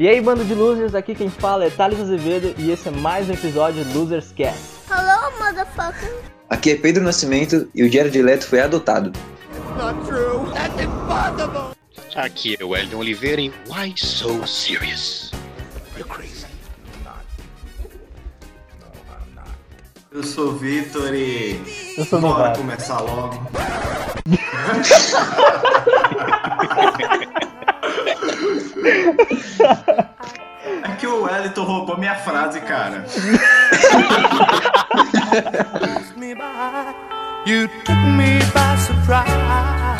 E aí, bando de losers, aqui quem fala é Thales Azevedo e esse é mais um episódio de Losers Cast. Hello, motherfucker. Aqui é Pedro Nascimento e o Jared Leto foi adotado. Aqui é o Wellington Oliveira em Why So Serious? You're crazy. Eu sou o Vitor e. Eu sou Bora começar logo. É que o Wellington roubou minha frase, cara. You took me by surprise.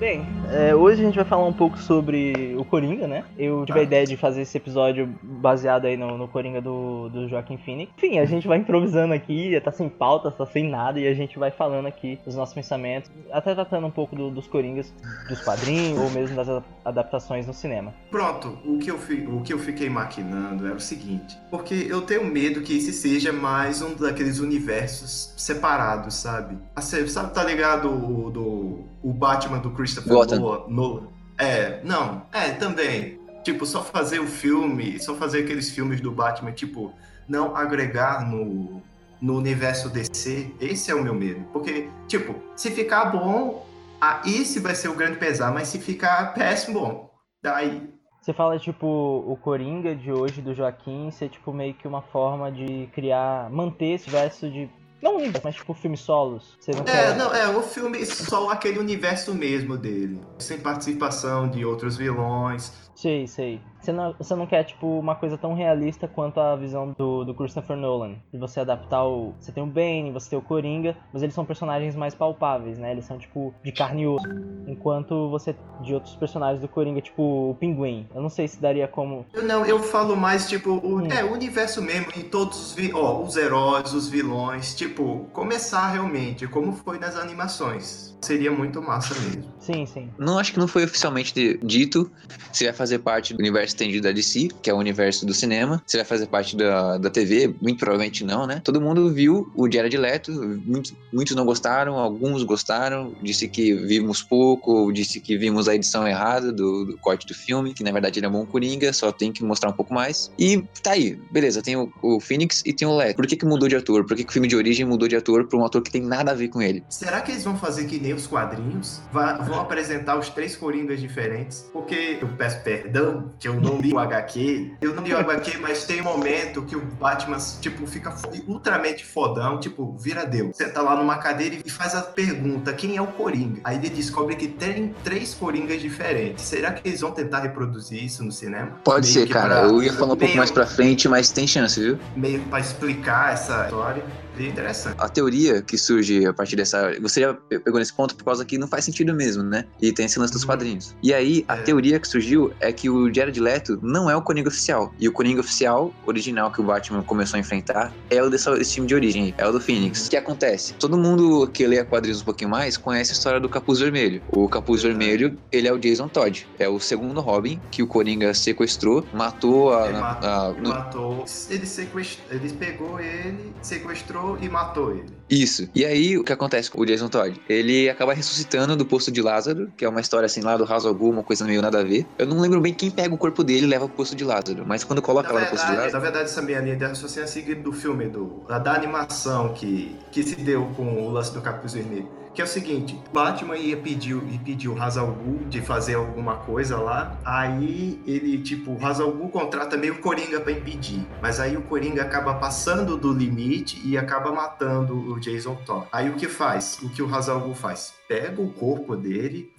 Bem, é, hoje a gente vai falar um pouco sobre o Coringa, né? Eu tive a Ah. ideia de fazer esse episódio baseado aí no, no Coringa do, do Joaquim Phoenix. Enfim, a gente vai improvisando aqui, tá sem pauta, tá sem nada, e a gente vai falando aqui os nossos pensamentos, até tratando um pouco do- dos Coringas, dos quadrinhos, ou mesmo das adaptações no cinema. Pronto, o que, eu fi- o que eu fiquei maquinando era o seguinte. Porque eu tenho medo que esse seja mais um daqueles universos separados, sabe? Assim, sabe, tá ligado o, do, o Batman do Christopher Gotham. Nolan? Nolan? É, não. É, também. Tipo, só fazer o filme, só fazer aqueles filmes do Batman, tipo, não agregar no, no universo DC. Esse é o meu medo. Porque, tipo, se ficar bom, ah, esse vai ser o grande pesar, mas se ficar péssimo, bom, daí Você fala, tipo, o Coringa de hoje do Joaquim ser, tipo, meio que uma forma de criar, manter esse verso de. Não universo, mas tipo filmes solos. Você não É, quer. não, é, o filme só aquele universo mesmo dele. Sem participação de outros vilões. Sei, sei. Você não, você não quer, tipo, uma coisa tão realista quanto a visão do, do Christopher Nolan. De você adaptar o. Você tem o Bane, você tem o Coringa, mas eles são personagens mais palpáveis, né? Eles são, tipo, de carne e osso. Enquanto você. De outros personagens do Coringa, tipo o Pinguim. Eu não sei se daria como. Eu não, eu falo mais, tipo, o, Hum. é, o universo mesmo, e todos os, vi- ó, os heróis, os vilões, tipo, começar realmente, como foi nas animações. Seria muito massa mesmo. Sim, sim. Não acho que não foi oficialmente de- dito se vai fazer parte do universo estendido da DC, que é o universo do cinema, se vai fazer parte da, da TV, muito provavelmente não, né? Todo mundo viu o Jared Leto, muitos, muitos não gostaram, alguns gostaram, disse que vimos pouco, disse que vimos a edição errada do, do corte do filme, que na verdade ele é bom Coringa, só tem que mostrar um pouco mais. E tá aí, beleza, tem o, o Phoenix e tem o Leto. Por que que mudou de ator? Por que que o filme de origem mudou de ator pra um ator que tem nada a ver com ele? Será que eles vão fazer que nem os quadrinhos? Va- vão apresentar os três Coringas diferentes? Porque eu peço perdão que eu não li o HQ. Eu não li o HQ, mas tem um momento que o Batman, tipo, fica ultramente fodão, tipo, vira Deus. Senta lá numa cadeira e faz a pergunta: quem é o Coringa? Aí ele descobre que tem três Coringas diferentes. Será que eles vão tentar reproduzir isso no cinema? Pode Meio ser, cara. pra- Eu ia falar um pouco meio- mais pra frente, mas tem chance, viu? Meio pra explicar essa história. Seria interessante. A teoria que surge a partir dessa. Você já pe- pegou nesse ponto por causa que não faz sentido mesmo, né? E tem esse lance dos Uhum. quadrinhos. E aí, a É. teoria que surgiu é que o Jared Leto não é o Coringa oficial. E o Coringa oficial, original que o Batman começou a enfrentar, é o desse, desse time de origem, é o do Phoenix. O que acontece? Todo mundo que lê quadrinhos um pouquinho mais conhece a história do Capuz Vermelho. O Capuz Vermelho, ele é o Jason Todd. É o segundo Robin que o Coringa sequestrou, matou a. Ele a- matou, a- ele no- matou. Ele, sequest... ele pegou ele, sequestrou e matou ele. Isso. E aí, o que acontece com o Jason Todd? Ele acaba ressuscitando do poço de Lázaro, que é uma história assim lá do House Ghoul, uma coisa meio nada a ver. Eu não lembro bem quem pega o corpo dele e leva pro poço de Lázaro, mas quando coloca Na lá no poço de verdade, Lázaro. na verdade, essa minha linha de raciocínio é seguida do filme, do, da, da animação que, que se deu com o lance do Capuz Vermelho. Que é o seguinte, Batman ia pedir, e pediu o Hazal de fazer alguma coisa lá, aí ele, tipo, o Hazal contrata meio Coringa pra impedir, mas aí o Coringa acaba passando do limite e acaba matando o Jason Todd. Aí o que faz? O que o Hazal faz? Pega o corpo dele,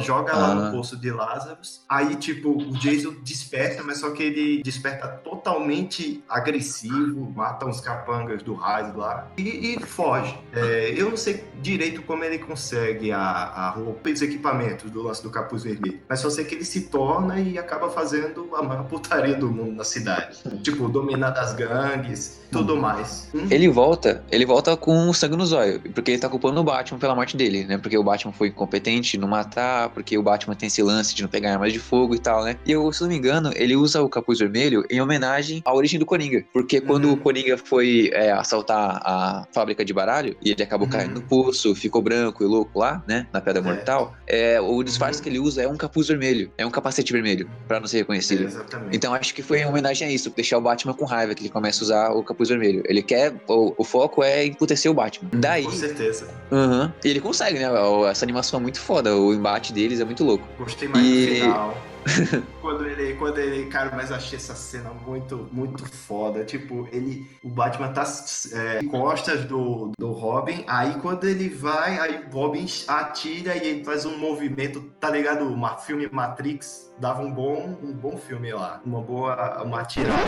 joga lá Ah. no poço de Lázaro, aí, tipo, o Jason desperta, mas só que ele desperta totalmente agressivo, mata uns capangas do raio lá e, e foge. É, eu não sei direito como ele consegue a, a roupa e os equipamentos do lance do capuz vermelho, mas só sei que ele se torna e acaba fazendo a maior putaria do mundo na cidade. tipo, dominar das gangues, tudo mais. Hum? Ele volta, ele volta com o sangue no zóio, porque ele tá culpando o Batman pela morte dele, né? Porque o Batman foi incompetente no matar, porque o Batman tem esse lance de não pegar armas de fogo e tal, né? E eu, se não me engano, ele usa o capuz vermelho em homenagem à origem do Coringa. Porque quando Uhum. o Coringa foi é, assaltar a fábrica de baralho e ele acabou Uhum. caindo no poço, ficou branco e louco lá, né? Na Pedra É. Mortal, é, o disfarce Uhum. que ele usa é um capuz vermelho, é um capacete vermelho, pra não ser reconhecido. Exatamente. Então acho que foi em homenagem a isso, deixar o Batman com raiva, que ele começa a usar o capuz vermelho. Ele quer, o, o foco é emputecer o Batman. Daí, Com certeza. aham, e ele consegue, né? Essa animação é muito foda, o embate deles é muito louco. Gostei mais E- do final. quando ele, quando ele, cara, mas achei essa cena muito, muito foda. Tipo, ele, o Batman tá é, costas do, do Robin, aí quando ele vai, aí o Robin atira e ele faz um movimento, tá ligado? O filme Matrix dava um bom, um bom filme lá, uma boa, uma atirada.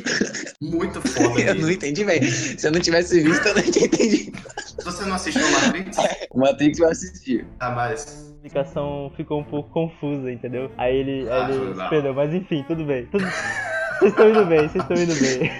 Muito foda. Eu não entendi, velho. Se eu não tivesse visto, eu não. Se você não assistiu Matrix, O Matrix eu assisti. ah, mas explicação ficou um pouco confusa, entendeu? Aí ele, Ah, aí ele mal. se perdeu, mas enfim, tudo bem. Tudo... Vocês estão indo bem, vocês estão indo bem.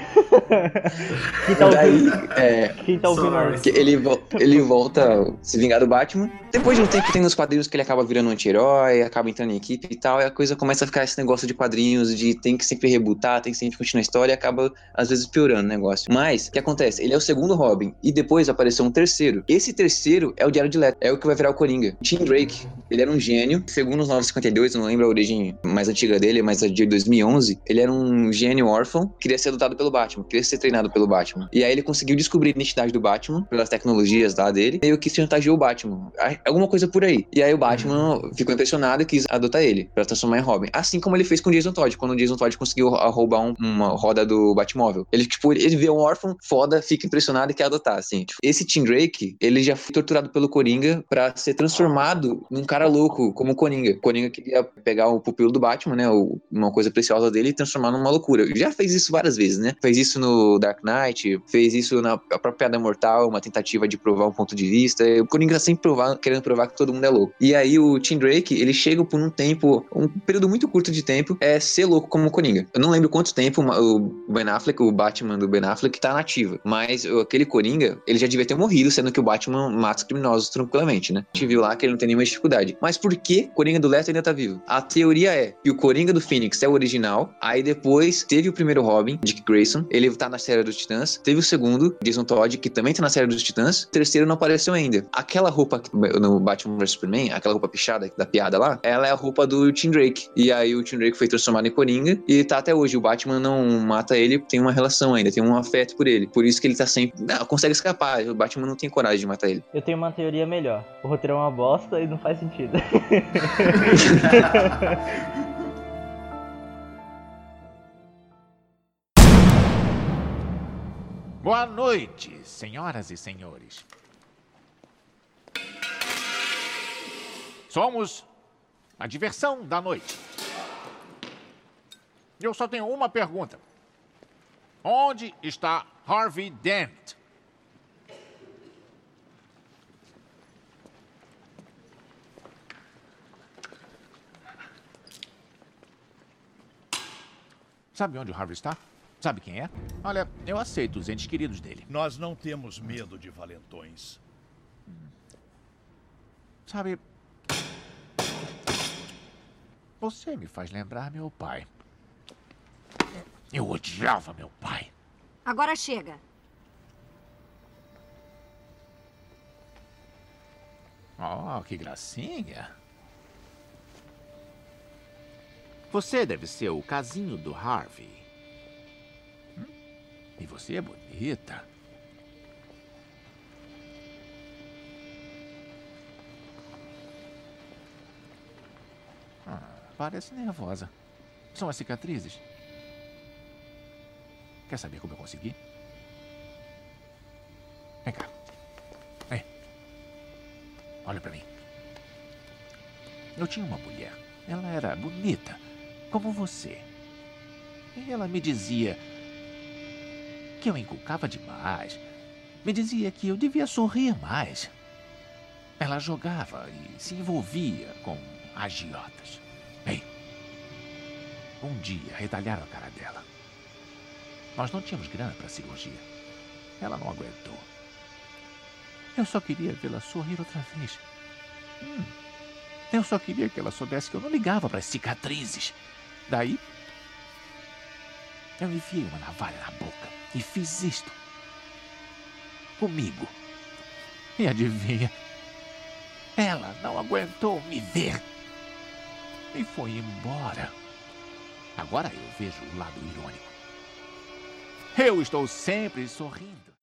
Quem tá Daí, ouvindo, é, quem tá ouvindo que ele, vo- ele volta a se vingar do Batman. Depois de um tempo tem nos quadrinhos que ele acaba virando um anti-herói, acaba entrando em equipe e tal, e a coisa começa a ficar esse negócio de quadrinhos, de tem que sempre rebutar, tem que sempre continuar a história, e acaba às vezes piorando o negócio. Mas, o que acontece? Ele é o segundo Robin, e depois apareceu um terceiro. Esse terceiro é o Diário de Leto, é o que vai virar o Coringa. Tim Drake, ele era um gênio, segundo os 952, eu não lembro a origem mais antiga dele, mas a de 2011, ele era um gênio órfão, queria ser adotado pelo Batman, queria ser treinado pelo Batman. E aí ele conseguiu descobrir a identidade do Batman, pelas tecnologias lá dele, e meio que chantageou o Batman. Alguma coisa por aí. E aí o Batman ficou impressionado e quis adotar ele, pra transformar em Robin. Assim como ele fez com o Jason Todd, quando o Jason Todd conseguiu roubar um- uma roda do Batmóvel. Ele, tipo, ele vê um órfão foda, fica impressionado e quer adotar, assim. Tipo, esse Tim Drake, ele já foi torturado pelo Coringa pra ser transformado num cara louco, como o Coringa. O Coringa queria pegar o pupilo do Batman, né, o- uma coisa preciosa dele e transformar numa loucura. Já fez isso várias vezes, né? Fez isso no Dark Knight, fez isso na própria Piada Mortal, uma tentativa de provar um ponto de vista. O Coringa tá sempre provar, querendo provar que todo mundo é louco. E aí o Tim Drake, ele chega por um tempo, um período muito curto de tempo, é ser louco como o Coringa. Eu não lembro quanto tempo o Ben Affleck, o Batman do Ben Affleck, tá nativa. Mas aquele Coringa, ele já devia ter morrido, sendo que o Batman mata os criminosos tranquilamente, né? A gente viu lá que ele não tem nenhuma dificuldade. Mas por que Coringa do Leto ainda tá vivo? A teoria é que o Coringa do Phoenix é o original, aí depois teve o primeiro Robin, Dick Grayson, ele tá na série dos Titãs, teve o segundo, Jason Todd, que também tá na série dos Titãs, o terceiro não apareceu ainda. Aquela roupa que- no Batman vs Superman, aquela roupa pichada da piada lá, ela é a roupa do Tim Drake. E aí o Tim Drake foi transformado em Coringa e tá até hoje. O Batman não mata ele, tem uma relação ainda, tem um afeto por ele. Por isso que ele tá sempre. Não, consegue escapar. O Batman não tem coragem de matar ele. Eu tenho uma teoria melhor. O roteiro é uma bosta e não faz sentido. Boa noite, senhoras e senhores. Somos a diversão da noite. Eu só tenho uma pergunta. Onde está Harvey Dent? Sabe onde o Harvey está? Sabe quem é? Olha, eu aceito os entes queridos dele. Nós não temos medo de valentões. Sabe. Você me faz lembrar meu pai. Eu odiava meu pai. Agora chega. Oh, que gracinha. Você deve ser o casinho do Harvey. E você é bonita. Ah, parece nervosa. São as cicatrizes. Quer saber como eu consegui? Vem cá. Vem. Olha pra mim. Eu tinha uma mulher. Ela era bonita, como você. E ela me dizia que eu inculcava demais. Me dizia que eu devia sorrir mais. Ela jogava e se envolvia com agiotas. Bem, um dia retalharam a cara dela. Nós não tínhamos grana para cirurgia. Ela não aguentou. Eu só queria vê-la sorrir outra vez. Hum, eu só queria que ela soubesse que eu não ligava para as cicatrizes. Daí, eu enfiei uma navalha na boca e fiz isto. Comigo. E adivinha? Ela não aguentou me ver. E foi embora. Agora eu vejo o lado irônico. Eu estou sempre sorrindo.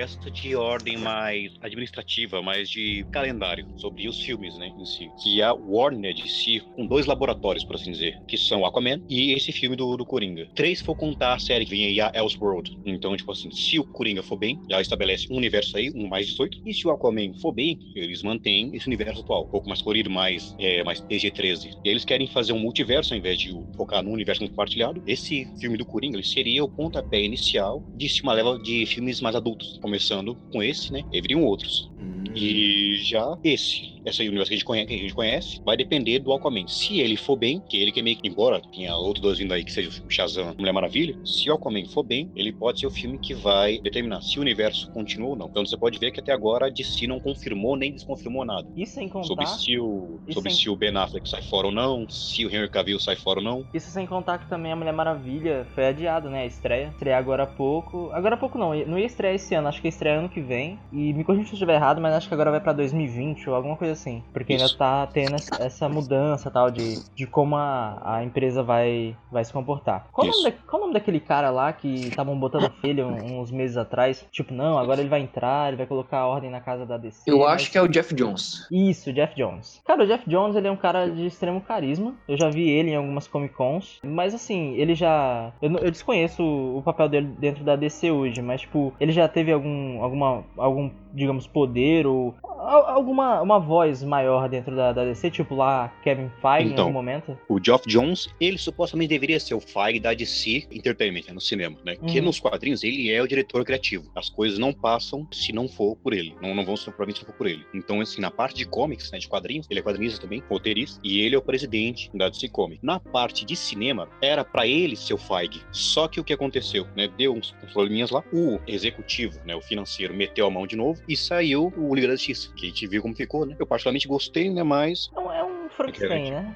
Teoria, esta de ordem mais administrativa, mais de calendário, sobre os filmes, né, em si. Que a Warner de si, com dois laboratórios, por assim dizer, que são Aquaman e esse filme do, do Coringa. Três, for contar a série que vem aí, a Elseworld. Então, tipo assim, se o Coringa for bem, já estabelece um universo aí, um mais 18. E se o Aquaman for bem, eles mantêm esse universo atual, um pouco mais colorido, mais, é, mais PG-13. E eles querem fazer um multiverso ao invés de focar no universo compartilhado. Esse filme do Coringa, seria o pontapé inicial de uma leva de filmes mais adultos, começando com esse, né? E viriam outros. E já esse, essa universo que a, gente conhece, que a gente conhece, vai depender do Aquaman. Se ele for bem, que ele que é meio que, embora tenha outros dois vindo aí, que seja o Shazam Mulher Maravilha, se o Aquaman for bem, ele pode ser o filme que vai determinar se o universo continua ou não. Então você pode ver que até agora a DC não confirmou nem desconfirmou nada. E sem contar. Sobre, se o, sobre sem- se o Ben Affleck sai fora ou não, se o Henry Cavill sai fora ou não. Isso sem contar que também a Mulher Maravilha foi adiada, né? A estreia. Estreia agora há pouco. Agora há pouco não, não ia estrear esse ano, acho que ia estrear ano que vem. E me corrija se eu estiver errado, mas acho que agora vai pra 2020 ou alguma coisa assim. Porque ainda Isso. tá tendo essa- mudança tal de, de como a, a empresa vai, vai se comportar. Qual o, nome da- qual o nome daquele cara lá que estavam botando um- uns meses atrás? Tipo, não, agora ele vai entrar, ele vai colocar a ordem na casa da DC. Eu mas- acho que é o Jeff Jones. isso, Jeff Jones. Cara, o Jeff Jones, ele é um cara de extremo carisma. Eu já vi ele em algumas Comic Cons. Mas assim, ele já. Eu, eu desconheço o o papel dele dentro da DC hoje, mas tipo, ele já teve algum. alguma. algum, digamos, poder ou. al- alguma uma voz maior dentro da, da DC, tipo lá Kevin Feige em Então. algum momento. O Geoff Jones, ele supostamente deveria ser o Feige da DC Entertainment, né, no cinema, né? Que Uhum. nos quadrinhos ele é o diretor criativo. As coisas não passam se não for por ele. Não, não vão ser provavelmente se for por ele. Então, assim, na parte de comics, né, de quadrinhos, ele é quadrinista também, roteirista, e ele é o presidente da DC Comics. Na parte de cinema, era pra ele ser o Feige. Só que o que aconteceu, né? Deu uns, uns probleminhas lá. O executivo, né, o financeiro, meteu a mão de novo e saiu o Liga da Justiça, que a gente viu como ficou, né? Eu particularmente gostei, né? Mas É um, é um Frankenstein, né?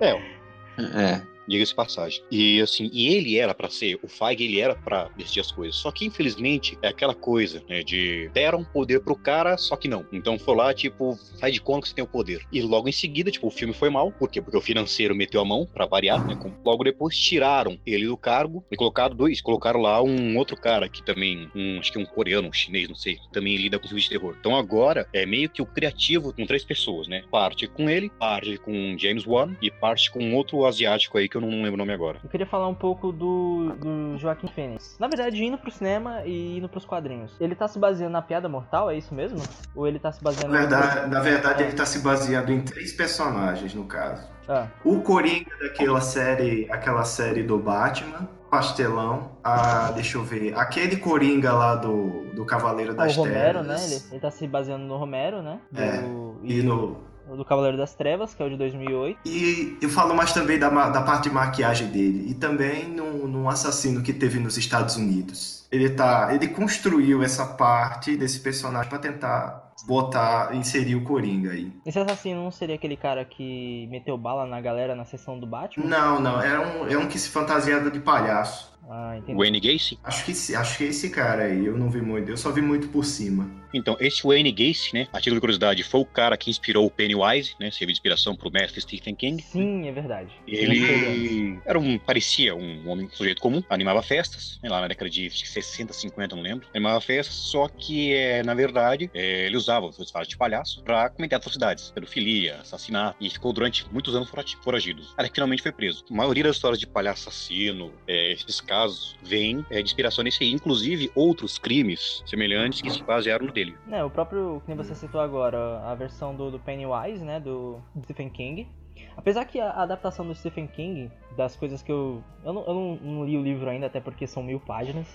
É. diga-se passagem. E assim, e ele era pra ser, o Feige, ele era pra decidir as coisas. Só que infelizmente é aquela coisa, né, de deram poder pro cara, só que não. Então foi lá, tipo, faz de conta que você tem o poder. E logo em seguida, tipo, o filme foi mal, por quê? Porque o financeiro meteu a mão pra variar, né? Logo depois tiraram ele do cargo e colocaram dois, colocaram lá um outro cara que também, um, acho que um coreano, um chinês, não sei, também lida com filmes de terror. Então agora é meio que o criativo com três pessoas, né? Parte com ele, parte com James Wan e parte com outro asiático aí que eu não lembro o nome agora. Eu queria falar um pouco do, do Joaquim Phoenix. Na verdade, indo pro cinema e indo pros quadrinhos. Ele tá se baseando na piada mortal, é isso mesmo? Ou ele tá se baseando Na verdade, na verdade, ele tá se baseando em três personagens, no caso. Ah, O Coringa daquela série, aquela série do Batman, Pastelão. Ah, deixa eu ver. Aquele Coringa lá do, do Cavaleiro o das Romero, né? Trevas. Ele, ele tá se baseando no Romero, né? Do, É, E no, do Cavaleiro das Trevas, que é o de 2008. E eu falo mais também da, da parte de maquiagem dele. E também num, num assassino que teve nos Estados Unidos. Ele tá. Ele construiu essa parte desse personagem pra tentar botar, inserir o Coringa aí. Esse assassino não seria aquele cara que meteu bala na galera na sessão do Batman? Não, não, é um, é um que se fantasiava de palhaço. Ah, entendi. Wayne Gacy? Acho que, esse- acho que é esse cara aí, eu não vi muito, eu só vi muito por cima. Então, esse Wayne Gacy, né? A título de curiosidade, foi o cara que inspirou o Pennywise, né? Serviu de inspiração pro mestre Stephen King. Sim, é verdade. Ele era um, parecia um homem, um sujeito comum, animava festas, né, lá na década de 60, 50, não lembro. Animava festas, só que, é, na verdade, é, ele usava os disfarces de palhaço pra cometer atrocidades, pedofilia, assassinato, e ficou durante muitos anos fora- foragido. Até que finalmente foi preso. A maioria das histórias de palhaço assassino, é, esses casos, vem é, de inspiração nesse aí. Inclusive, outros crimes semelhantes que se basearam no dele. É, o próprio, que você citou agora, a versão do, do Pennywise, né, do Stephen King. Apesar que a adaptação do Stephen King das coisas que eu. Eu, não, eu não, não li o livro ainda, até porque são mil páginas.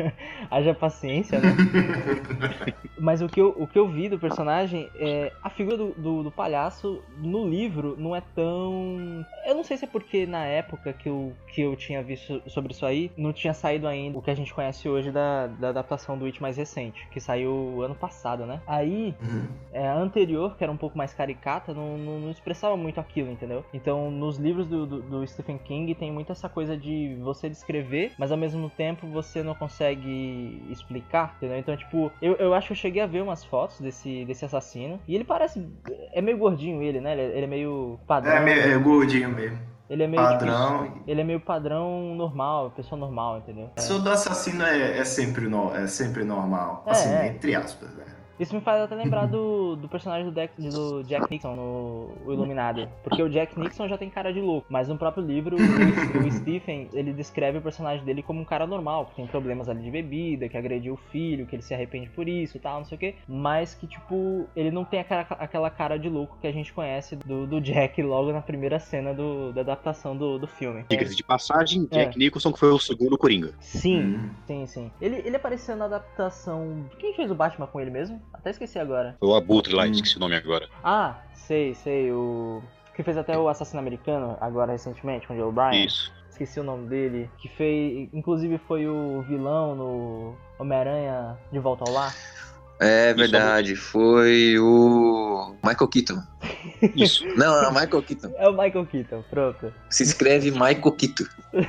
Haja paciência, né? Mas o que, eu, o que eu vi do personagem é. A figura do, do, do palhaço no livro não é tão. Eu não sei se é porque na época que eu, que eu tinha visto sobre isso aí, não tinha saído ainda o que a gente conhece hoje da, da adaptação do It mais recente, que saiu ano passado, né? Aí, é, a anterior, que era um pouco mais caricata, não, não, não expressava muito aquilo, entendeu? Então, nos livros do, do, do Stephen King tem muito essa coisa de você descrever, mas ao mesmo tempo você não consegue explicar, entendeu? Então, tipo, eu, eu acho que eu cheguei a ver umas fotos desse, desse assassino, e ele parece. É meio gordinho ele, né? Ele, ele é meio padrão. É, meio, é gordinho mesmo. Ele é meio Padrão. tipo, ele é meio padrão normal, pessoa normal, entendeu? O do assassino é, é sempre, no, é sempre normal. É, assim, é. entre aspas, né? Isso me faz até lembrar do, do personagem do, Jack, do Jack Nixon no o Iluminado. Porque o Jack Nixon já tem cara de louco. Mas no próprio livro, o, o Stephen, ele descreve o personagem dele como um cara normal. Que tem problemas ali de bebida, que agrediu o filho, que ele se arrepende por isso e tal, não sei o quê. Mas que, tipo, ele não tem aquela, aquela cara de louco que a gente conhece do, do Jack logo na primeira cena do, da adaptação do, do filme. Diga-se de passagem, É. Jack Nicholson, que foi o segundo Coringa. Sim, Hum. sim, sim. Ele, ele apareceu na adaptação. Quem fez o Batman com ele mesmo? Até esqueci agora. Foi o Abutre lá, Hum. esqueci o nome agora. Ah, sei, sei. O. Que fez até o Assassino Americano, agora recentemente, com o Joe O'Brien. Isso. Esqueci o nome dele. Que fez. Inclusive foi o vilão no Homem-Aranha de Volta ao Lar. É verdade, foi o Michael Keaton. Isso. Não, não, Michael Keaton. É o Michael Keaton, pronto. Se escreve Michael Keaton.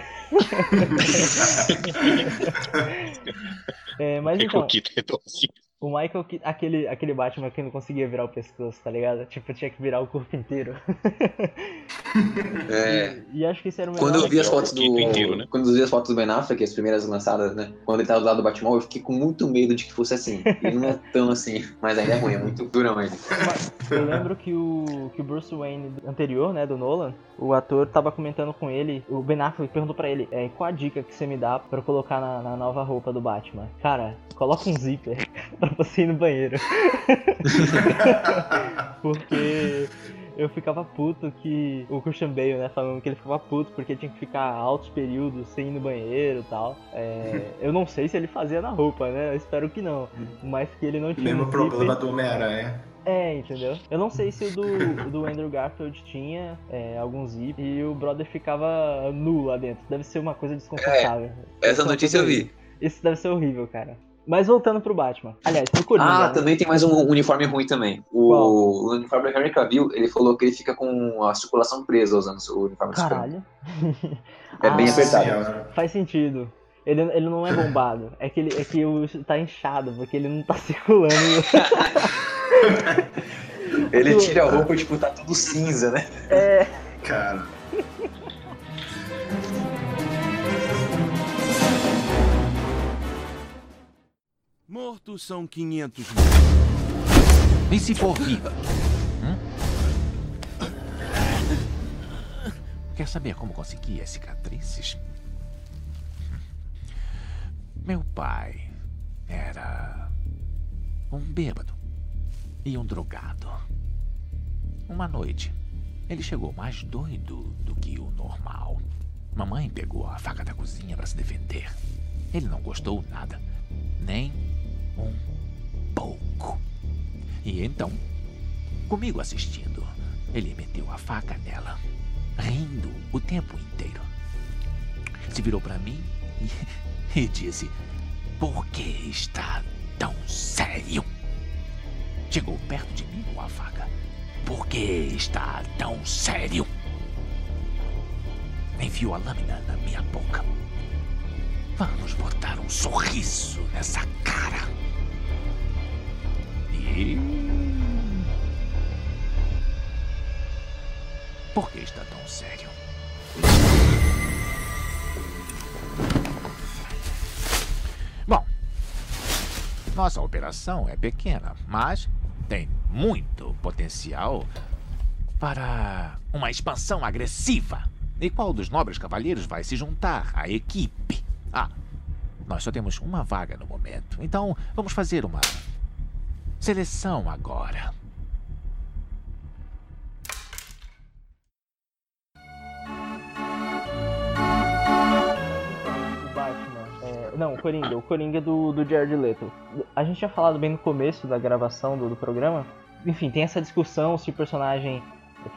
É, mas É então, que é tão assim. O Michael aquele, aquele Batman que não conseguia virar o pescoço, tá ligado? Tipo, tinha que virar o corpo inteiro. É. E, e acho que esse era o melhor. Quando eu vi as fotos do. Inteiro, né? Quando eu vi as fotos do Ben Affleck, as primeiras lançadas, né? Quando ele tava do lado do Batmóvel, eu fiquei com muito medo de que fosse assim. Ele não é tão assim, mas ainda é ruim, é muito durão ele. Eu lembro que o, que o Bruce Wayne anterior, né, do Nolan, o ator tava comentando com ele, o Ben Affleck perguntou pra ele, é, qual a dica que você me dá pra eu colocar na, na nova roupa do Batman? Cara, coloca um zíper pra você ir no banheiro. Porque eu ficava puto que o Christian Bale, né, falando que ele ficava puto porque tinha que ficar altos períodos sem ir no banheiro e tal. É, eu não sei se ele fazia na roupa, né? Eu espero que não. Mas que ele não tinha Mesmo um problema do Homem-Aranha. É, entendeu? Eu não sei se o do, o do Andrew Garfield tinha é, algum zip e o brother ficava nu lá dentro. Deve ser uma coisa desconfortável. Deve Essa uma notícia eu vi. Isso deve ser horrível, cara. Mas voltando pro Batman. Aliás, pro Coringa. Ah, né? também tem mais um uniforme ruim também. O, o uniforme do Henry Cavill, ele falou que ele fica com a circulação presa usando o uniforme. Caralho. É bem Ah, apertado. Senhora. Faz sentido. Ele, ele não é bombado. É que, ele, é que o tá inchado, porque ele não tá circulando. Ele tira a roupa e, tipo, tá tudo cinza, né? é. Cara. Mortos são 500 E se for viva? Hum? Quer saber como consegui as cicatrizes? Meu pai era um bêbado e um drogado. Uma noite, ele chegou mais doido do que o normal. Mamãe pegou a faca da cozinha para se defender. Ele não gostou nada, nem um pouco. E então, comigo assistindo, ele meteu a faca nela, rindo o tempo inteiro. Se virou para mim e, e disse: Por que está tão sério? Chegou perto de mim com a faca. Por que está tão sério? Enfiou a lâmina na minha boca. Vamos botar um sorriso nessa cara. E. Por que está tão sério? Bom, nossa operação é pequena, mas tem muito potencial para uma expansão agressiva. E qual dos nobres cavalheiros vai se juntar à equipe? Ah, nós só temos uma vaga no momento, então vamos fazer uma seleção agora. O é, não, o Coringa, o Coringa é do, do Jared Leto. A gente tinha falado bem no começo da gravação do, do programa. Enfim, tem essa discussão se o personagem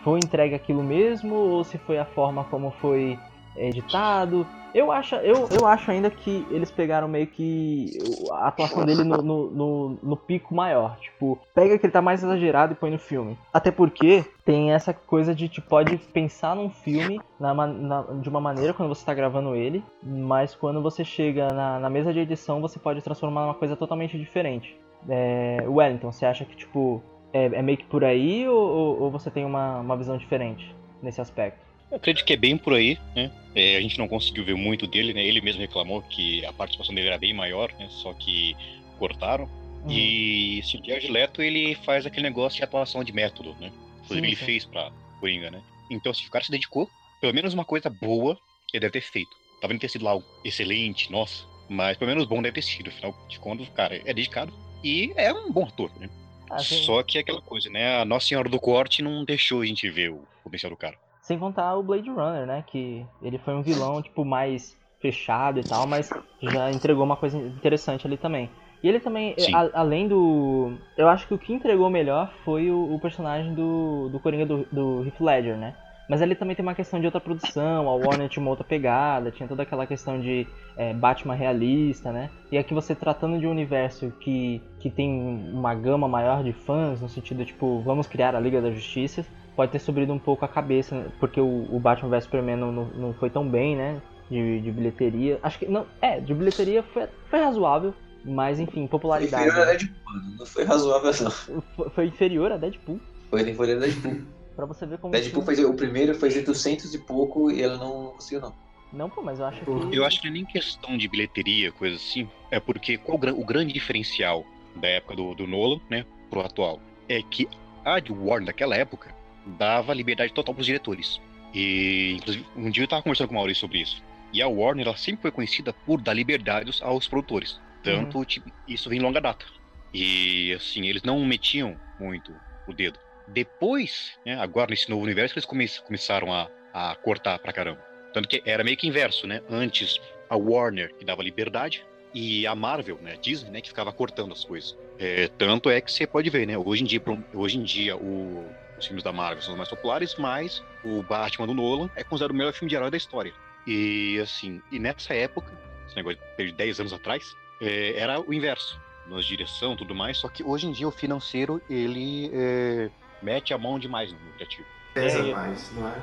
foi entregue aquilo mesmo ou se foi a forma como foi editado, eu acho, eu, eu acho ainda que eles pegaram meio que a atuação dele no, no, no, no pico maior. Tipo, pega que ele tá mais exagerado e põe no filme. Até porque tem essa coisa de tipo, pode pensar num filme na, na- de uma maneira quando você tá gravando ele, mas quando você chega na, na mesa de edição você pode transformar numa coisa totalmente diferente. É, Wellington, você acha que tipo é, é meio que por aí ou, ou- ou você tem uma, uma visão diferente nesse aspecto? Eu acredito que é bem por aí, né? É, a gente não conseguiu ver muito dele, né? Ele mesmo reclamou que a participação dele era bem maior, né? Só que cortaram. Uhum. E se o Jared Leto, ele faz aquele negócio de atuação de método, né? Sim, ele sim. fez pra Coringa, né? Então, se o cara se dedicou, pelo menos uma coisa boa ele deve ter feito. Talvez não tenha sido lá excelente, nossa, mas pelo menos bom deve ter sido. Afinal de contas, o cara é dedicado e é um bom ator, né? Ah, sim. Só que é aquela coisa, né? A Nossa Senhora do Corte não deixou a gente ver o potencial do cara. Sem contar o Blade Runner, né? Que ele foi um vilão, tipo, mais fechado e tal, mas já entregou uma coisa interessante ali também. E ele também, a- além do. Eu acho que o que entregou melhor foi o, o personagem do, do Coringa do, do Heath Ledger, né? Mas ali também tem uma questão de outra produção, a Warner tinha uma outra pegada, tinha toda aquela questão de é, Batman realista, né? E aqui você tratando de um universo que, que tem uma gama maior de fãs, no sentido, tipo, vamos criar a Liga da Justiça, pode ter subido um pouco a cabeça, né? porque o, o Batman vs Superman não, não, não foi tão bem, né? De, de bilheteria. Acho que. Não, é, de bilheteria foi, foi razoável, mas enfim, Foi popularidade. inferior a Deadpool, mano. Não foi razoável, não. Foi, foi inferior a Deadpool. Foi inferior a Deadpool. Pra você ver como. Deadpool filme- fez, o primeiro fez 800 e pouco e ela não conseguiu, não. Não, pô, mas eu acho que. Eu acho que não é nem questão de bilheteria, coisa assim. É porque qual o grande diferencial da época do, do Nolan, né, pro atual, é que a de Warner daquela época dava liberdade total pros diretores. E, inclusive, um dia eu tava conversando com o Maurício sobre isso. E a Warner, ela sempre foi conhecida por dar liberdade aos- produtores. Tanto, tipo, isso vem em longa data. E, assim, eles não metiam muito o dedo. Depois, né, agora nesse novo universo, eles come- começaram a, a cortar pra caramba. Tanto que era meio que inverso, né? Antes a Warner que dava liberdade e a Marvel, né? Disney, né? Que ficava cortando as coisas. É, tanto é que você pode ver, né? Hoje em dia, hoje em dia o- os filmes da Marvel são os mais populares, mas o Batman do Nolan é considerado o melhor filme de herói da história. E assim, e nessa época, esse negócio de 10 anos atrás, é, era o inverso. Nas direção e tudo mais, só que hoje em dia o financeiro, ele é, mete a mão demais no criativo. Pesa É, mais, não é?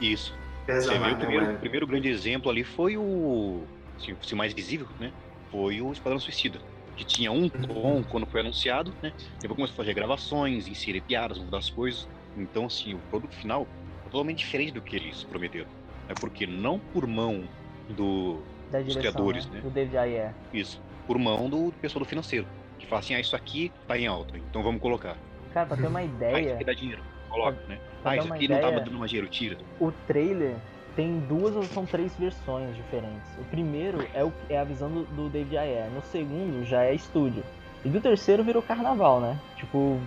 Isso. Pesa Você mais, o primeiro, é? primeiro grande exemplo ali foi o. Assim, se o mais visível, né? Foi o Esquadrão Suicida. Que tinha um tom quando foi anunciado, né? Depois começou a fazer gravações, inserir piadas, mudar as coisas. Então, assim, o produto final é totalmente diferente do que eles prometeram. É porque não por mão do. direção, criadores, né? né? Do David Ayer. Isso. Por mão do pessoal do financeiro. Que fala assim, ah, isso aqui tá em alta, então vamos colocar. Cara, pra ter uma Ah, isso ideia, aqui dá dinheiro. Coloca, né? pra Ah, isso aqui não ideia- tava dando mais dinheiro, tira. o trailer tem duas ou são três versões diferentes. O primeiro é, o, é a visão do, do David Ayer. No segundo já é estúdio. E do terceiro virou carnaval, né? Tipo.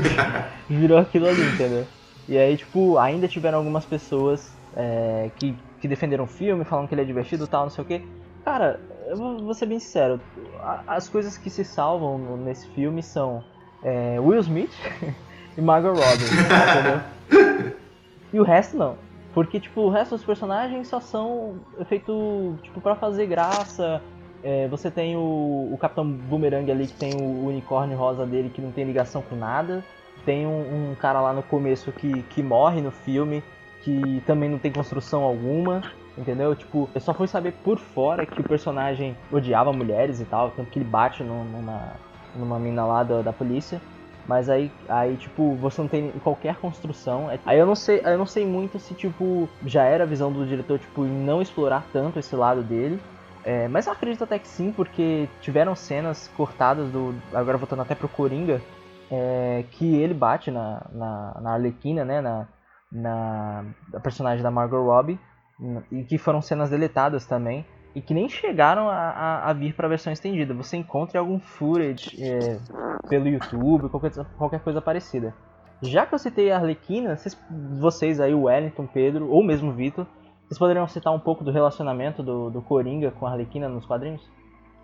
virou aquilo ali, entendeu? E aí, tipo, ainda tiveram algumas pessoas é, que, que defenderam o filme, falam que ele é divertido e tal, não sei o quê. Cara, eu vou, ser bem sincero. As coisas que se salvam nesse filme são é, Will Smith e Margot Robbie, entendeu? E o resto não. Porque, tipo, o resto dos personagens só são feito, tipo, pra fazer graça. É, você tem o, o Capitão Boomerang ali, que tem o unicórnio rosa dele, que não tem ligação com nada. Tem um, um cara lá no começo que, que morre no filme, que também não tem construção alguma. Entendeu? Tipo, eu só fui saber por fora que o personagem odiava mulheres e tal, tanto que ele bate no- numa, numa mina lá da, da polícia. Mas aí, aí, tipo, você não tem qualquer construção. É- Aí eu não sei, eu não sei muito se, tipo, já era a visão do diretor, tipo, não explorar tanto esse lado dele. É, mas eu acredito até que sim, porque tiveram cenas cortadas do. Agora voltando até pro Coringa, é, que ele bate na, na, na Arlequina, né? Na, na a personagem da Margot Robbie. E que foram cenas deletadas também. E que nem chegaram a, a, a vir pra versão estendida. Você encontra algum footage é, pelo YouTube, qualquer, qualquer coisa parecida. Já que eu citei a Arlequina, vocês, vocês aí, o Wellington, Pedro, ou mesmo o Vitor, vocês poderiam citar um pouco do relacionamento do, do Coringa com a Arlequina nos quadrinhos?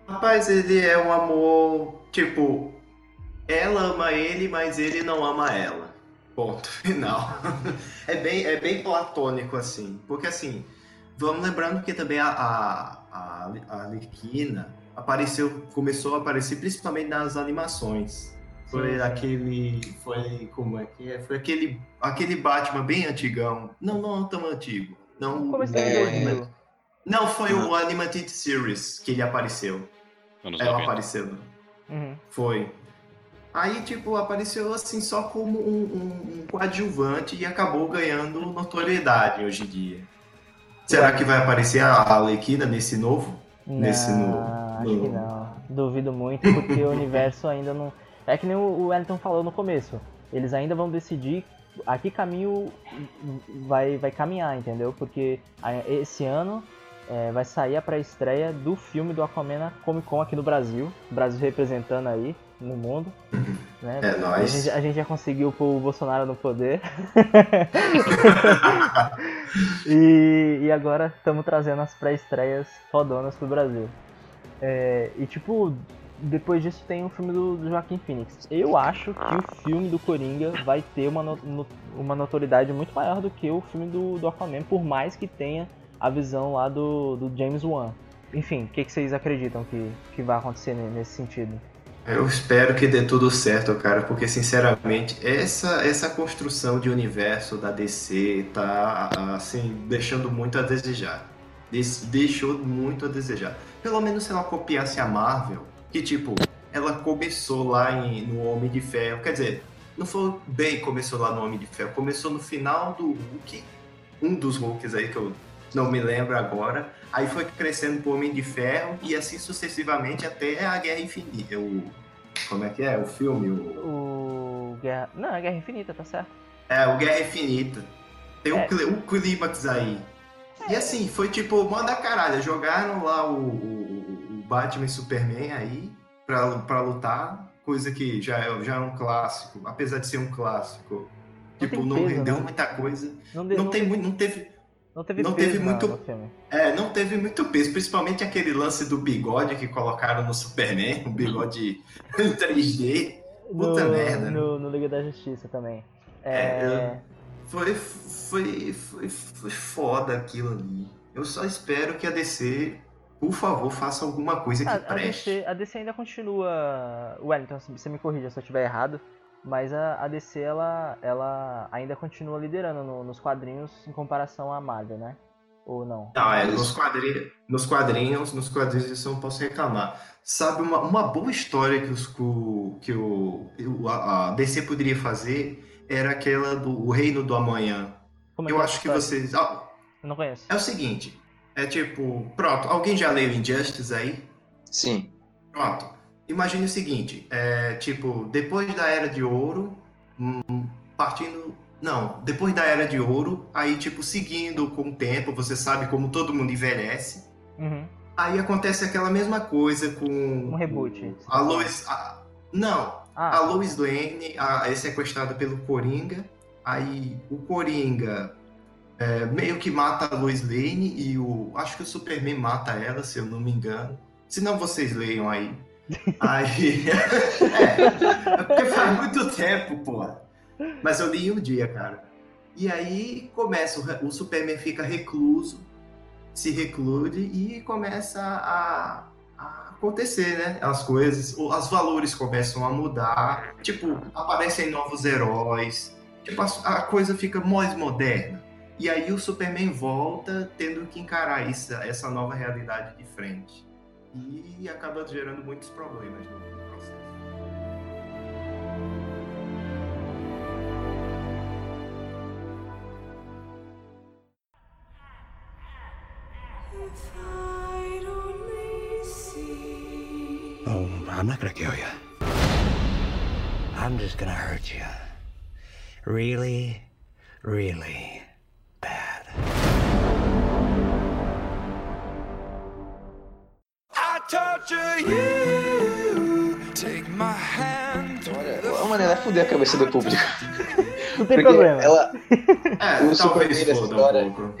Rapaz, ele é um amor, tipo, ela ama ele, mas ele não ama ela. Ponto final. É bem, é bem platônico, assim. Porque, assim, vamos lembrando que também a, a, a, a Arlequina apareceu, começou a aparecer principalmente nas animações. Foi Sim, aquele. Foi. Como é que é? Foi aquele, aquele Batman bem antigão. Não, não tão antigo. Não, É. em 2000. não foi o Animated Series que ele apareceu. Anos Ela 90. apareceu. Uhum. Foi. Aí, tipo, apareceu assim só como um, um- um coadjuvante e acabou ganhando notoriedade hoje em dia. Será que vai aparecer a Arlequina nesse novo? Nesse Não, no- acho no- que não. Duvido muito, porque o universo ainda não. É que nem o Wellington falou no começo. Eles ainda vão decidir a que caminho vai, vai caminhar, entendeu? Porque esse ano é, vai sair a pré-estreia do filme do Aquaman Comic Con aqui no Brasil. O Brasil representando aí no mundo. Né? É A nóis. gente, a gente já conseguiu pôr o Bolsonaro no poder. e, e agora estamos trazendo as pré-estreias fodonas pro Brasil. É, e tipo, depois disso tem o filme do, do Joaquim Phoenix. Eu acho que o filme do Coringa vai ter uma, no- no- uma notoriedade muito maior do que o filme do, do Aquaman, por mais que tenha a visão lá do, do James Wan. Enfim, o que, que vocês acreditam que, que vai acontecer ne- nesse sentido? Eu espero que dê tudo certo, cara, porque sinceramente essa essa construção de universo da DC tá assim deixando muito a desejar. Des- deixou muito a desejar. Pelo menos se ela copiasse a Marvel, que tipo, ela começou lá em, no Homem de Ferro, quer dizer, não foi bem começou lá no Homem de Ferro, começou no final do Hulk, um dos Hulks aí que eu não me lembro agora. Aí foi crescendo pro Homem de Ferro e assim sucessivamente até a Guerra Infinita. O, como é que é? O filme? O, O Guerra. Não, é Guerra Infinita, tá certo? é, o Guerra Infinita. Tem É. um, um clímax aí. E assim, foi tipo, manda caralho. Jogaram lá o, o, o Batman e Superman aí pra, pra lutar, coisa que já, é- já é um clássico. Apesar de ser um clássico, Não tipo, não peso, rendeu né? muita coisa. Não, de- Não não- tem muito, não teve, não teve não peso teve muito- filme. É, não teve muito peso, principalmente aquele lance do bigode que colocaram no Superman, um bigode em 3D. Puta no, merda, né? No, no Liga da Justiça também. É, É, Foi, foi, foi, foi foda aquilo ali. Eu só espero que a DC, por favor, faça alguma coisa que a, a preste. DC, a DC ainda continua. Wellington, você me corrija se eu estiver errado. Mas a, a DC ela, ela ainda continua liderando no- nos quadrinhos em comparação à Marvel, né? Ou não? Não, é, nos quadrinhos, nos quadrinhos, nos quadrinhos isso eu não posso reclamar. Sabe, uma, uma boa história que, os, que o, que o, o- a a DC poderia fazer era aquela do o Reino do Amanhã. Como é Eu é acho que vocês. ah, Eu não conheço. É o seguinte, é tipo, pronto, alguém já leu Injustice aí? Sim. Pronto. Imagine o seguinte, é tipo, depois da Era de Ouro, hum, partindo... Não, depois da Era de Ouro, aí tipo, seguindo com o tempo, você sabe como todo mundo envelhece, Uhum. aí acontece aquela mesma coisa com... Um reboot. A Lois... a- não, a Ah, Lois Lane a- é sequestrada pelo Coringa, aí o Coringa é, meio que mata a Lois Lane e o acho que o Superman mata ela, se eu não me engano. Se não vocês leiam aí. Aí é, é porque faz muito tempo, pô. Mas eu li um dia, cara. E aí começa o, Superman fica recluso, se reclude e começa a, a acontecer, né? As coisas, os valores começam a mudar, tipo, aparecem novos heróis, tipo, a, a coisa fica mais moderna. E aí o Superman volta tendo que encarar isso, essa nova realidade de frente. E acaba gerando muitos problemas no processo. Oh, I'm not gonna kill you. I'm just gonna hurt you. Really, really Olha, uma maneira é fuder a cabeça do público. Não tem Porque problema. ela. É, O talvez Superman dessa história- um pouco.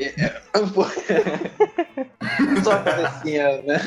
Pô. Só só a cabecinha, né?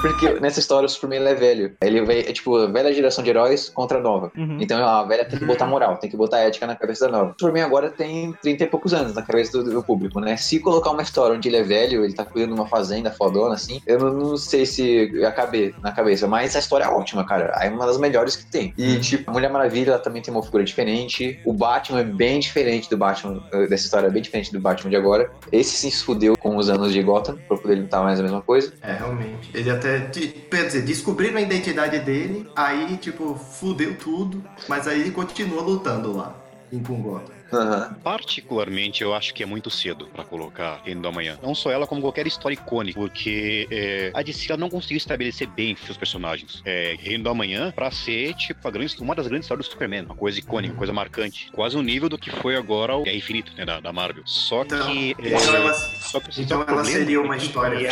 Porque nessa história o Superman é velho. Ele é, é tipo, a velha geração de heróis contra a nova. Uhum. Então a velha tem que botar moral, tem que botar ética na cabeça da nova. O Superman agora tem 30 e poucos anos na cabeça do, do público, né? Se colocar uma história onde ele é velho, ele tá cuidando de uma fazenda fodona, assim, eu não, não sei se ia caber na cabeça, mas a história é ótima, cara. É uma das melhores que tem. E, tipo, a Mulher Maravilha ela também tem uma figura diferente. O Batman é bem diferente do Batman, eh, dessa história bem diferente do Batman de agora. Esse se fudeu com os anos de Gotham, pra poder lutar mais a mesma coisa. É, realmente. Ele até, quer dizer, descobriram a identidade dele, aí, tipo, fudeu tudo, mas aí ele continua lutando lá, em Gotham. Aham. Particularmente, eu acho que é muito cedo pra colocar Reino do Amanhã. Não só ela, como qualquer história icônica, porque é, a DC ela não conseguiu estabelecer bem seus personagens. É, Reino do Amanhã pra ser, tipo, a grande, uma das grandes histórias do Superman. Uma coisa icônica, uma coisa marcante. Quase o nível do que foi agora o Guerra Infinita, né, da, da Marvel. Só Então, que... é, então ela, só que então é ela seria uma é história é-?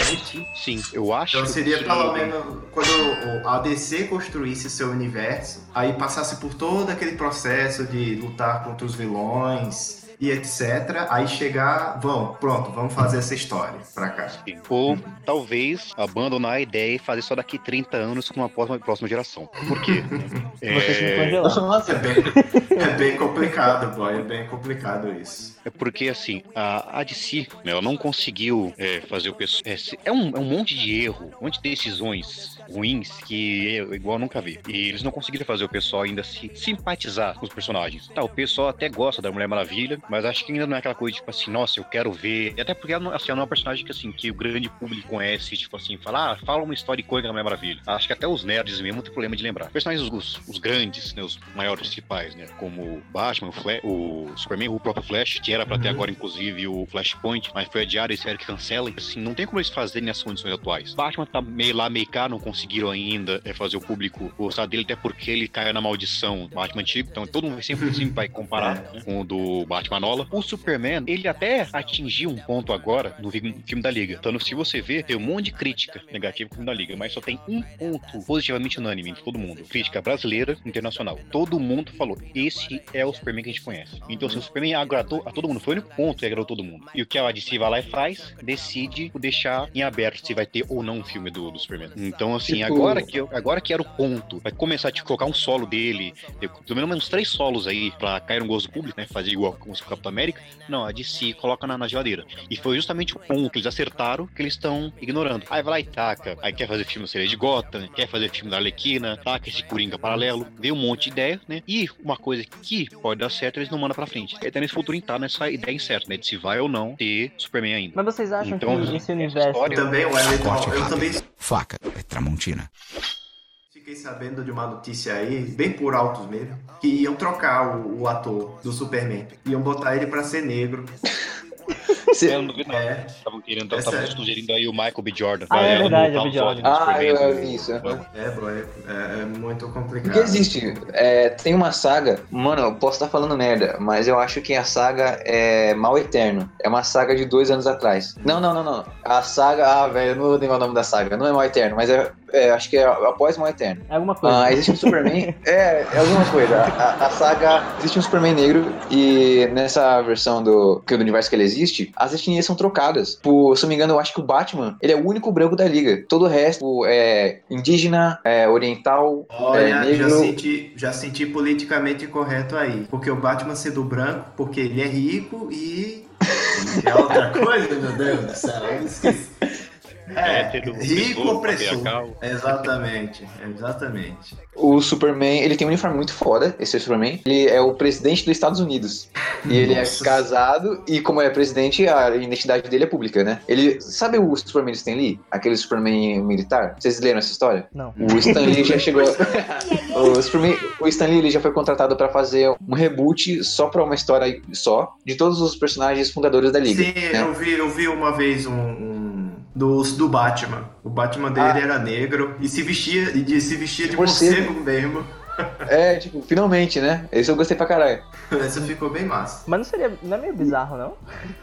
Sim, eu acho Então seria pelo menos quando a DC construísse seu universo, aí passasse por todo aquele processo de lutar contra os vilões informações e etc. Aí chegar, vamos, pronto, vamos fazer essa história pra cá. Ou talvez abandonar a ideia e fazer só daqui 30 anos com uma próxima, próxima geração. Por quê? Você se É, É bem, é bem complicado, boy, é bem complicado isso. É porque, assim, a, a DC, né, ela não conseguiu é, fazer o pessoal. É, é um, é um monte de erro, um monte de decisões ruins que é igual eu nunca vi. E eles não conseguiram fazer o pessoal ainda se simpatizar com os personagens. Tá, o pessoal até gosta da Mulher Maravilha, mas acho que ainda não é aquela coisa, tipo assim, nossa, eu quero ver. Até porque ela não, assim, ela não é uma personagem que, assim, que o grande público conhece, tipo assim, fala, ah, fala uma história icônica da Mulher Maravilha. Acho que até os nerds mesmo têm problema de lembrar. Personagens, os, os grandes, né, os maiores principais, né, como o Batman, o, Flash, o Superman, o próprio Flash, que era pra ter Uhum. agora, inclusive, o Flashpoint, mas foi adiado e disseram que cancelem. Assim, não tem como eles fazerem as condições atuais. Batman tá meio lá, meio cá, não conseguiram ainda é, fazer o público gostar dele, até porque ele caiu na maldição Batman antigo, então todo mundo sempre, sempre vai comparar né, com o do Batman Nola. O Superman, ele até atingiu um ponto agora no fi- filme da Liga. Então, se você ver, tem um monte de crítica negativa com o filme da Liga, mas só tem um ponto positivamente unânime de todo mundo. Crítica brasileira, internacional. Todo mundo falou, esse é o Superman que a gente conhece. Então, se o Superman agradou a todo mundo, foi o único ponto que agradou todo mundo. E o que a DC vai lá e faz, decide deixar em aberto se vai ter ou não um filme do, do Superman. Então, assim, Tipo- agora, que, eu- agora que era o ponto, vai começar a te colocar um solo dele, pelo menos uns três solos aí pra cair no gosto do público, né? Fazer igual com o Capitão América. Não, a DC coloca na, na geladeira. E foi justamente o ponto que eles acertaram que eles estão ignorando. Aí vai lá e taca. Aí quer fazer filme da série de Gotham, quer fazer filme da Arlequina, taca esse Coringa paralelo, vê um monte de ideia, né? E uma coisa que pode dar certo, eles não mandam pra frente. Aí tá nesse futuro tá nessa ideia incerta, né? De se vai ou não ter Superman ainda. Mas vocês acham Então, que esse universo. história- Também o Wellington, eu também Faca é Tramontina. Sabendo de uma notícia aí, bem por altos mesmo, que iam trocar o, o ator do Superman. Iam botar ele pra ser negro. Você- Eu não duvido nada. É, Estavam querendo, É estavam sugerindo aí o Michael B. Jordan. Ah, é pra verdade, é B. do Ah, eu- do- vi isso, aham. é, bro, é, é- é muito complicado. Porque existe, é, tem uma saga, mano, eu posso estar falando merda, mas eu acho que a saga é Mal Eterno. É uma saga de dois anos atrás. Não, não, não, não. A saga, ah, velho, eu não vou lembrar o nome da saga. Não é Mal Eterno, mas é, é, acho que é após Mal Eterno. É alguma coisa. Ah, existe um Superman. é, é alguma coisa. A, a saga. Existe um Superman negro e nessa versão do, que do universo que ele existe, as etnias são trocadas. Por, se eu não me engano, eu acho que o Batman ele é o único branco da liga. Todo o resto é indígena, é oriental, é Olha, já negro. senti, já senti politicamente correto aí. Porque o Batman sendo branco, porque ele é rico e. É outra coisa, meu Deus do céu. Eu esqueci. É, Hétero, rico opressor. Exatamente, exatamente. O Superman, ele tem um uniforme muito foda, esse é o Superman. Ele é o presidente dos Estados Unidos. E ele é casado, e como é presidente, a identidade dele é pública, né? Ele. Sabe o Superman Stan Lee? Aquele Superman militar? Vocês leram essa história? Não. O Stan Lee já chegou. o, Superman, o Stan Lee ele já foi contratado pra fazer um reboot só pra uma história só, de todos os personagens fundadores da Liga. Sim, né? eu vi, eu vi uma vez um. um do, do Batman. O Batman dele Ah. era negro e se vestia, e de- se vestia de Morcego. morcego mesmo. É, tipo, finalmente, né? Esse eu gostei pra caralho. Essa ficou bem massa. Mas não seria. Não é meio bizarro, não?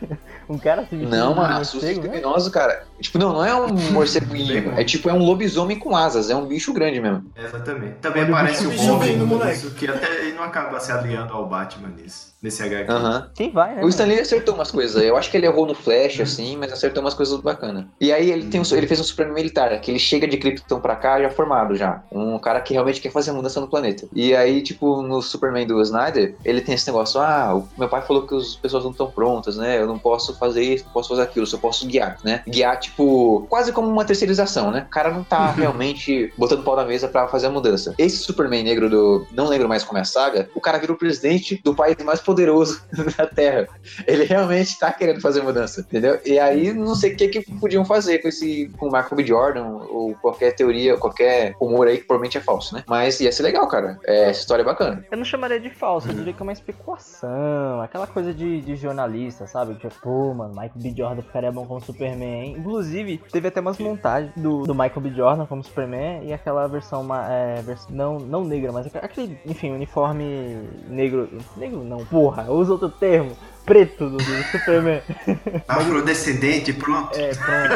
um cara se vestindo Não, mano, assusta né? criminosos, cara. Tipo, não, não é um morceguinho. É tipo, é um lobisomem com asas. É um bicho grande mesmo. Exatamente. Também Olha o aparece o bicho Robin vindo, nisso, moleque. que até ele não acaba se aliando ao Batman nisso. Nesse HQ. Aham. Sim, vai, né? O Stanley acertou umas coisas. Eu acho que ele errou no Flash, assim, mas acertou umas coisas bacanas. E aí ele, tem um, ele fez um Superman militar, que ele chega de Krypton pra cá já formado já. Um cara que realmente quer fazer mudança no planeta. E aí, tipo, no Superman do Snyder, ele tem esse negócio, ah, meu pai falou que as pessoas não estão prontas, né? Eu não posso fazer isso, não posso fazer aquilo, só posso guiar, né? Guiar, tipo, quase como uma terceirização, né? O cara não tá realmente botando pau na mesa pra fazer a mudança. Esse Superman negro do. Não lembro mais como é a saga, o cara vira o presidente do país mais poderoso da Terra. Ele realmente tá querendo fazer mudança, entendeu? E aí, não sei o que, que podiam fazer com esse. com o Michael B. Jordan, ou qualquer teoria, qualquer rumor aí que provavelmente é falso, né? Mas ia ser legal, cara. É, essa história é bacana. Eu não chamaria de falso, eu diria que é uma especulação, aquela coisa de, de jornalista, sabe? Tipo, pô, mano, Michael B. Jordan ficaria bom como Superman, hein? Inclusive, teve até umas montagens do, do Michael B. Jordan como Superman e aquela versão, ma- é, não, não negra, mas aquele, enfim, uniforme negro. Negro não, porra, usa outro termo. Preto do, do Superman. Afrodescendente, pronto. É, pronto.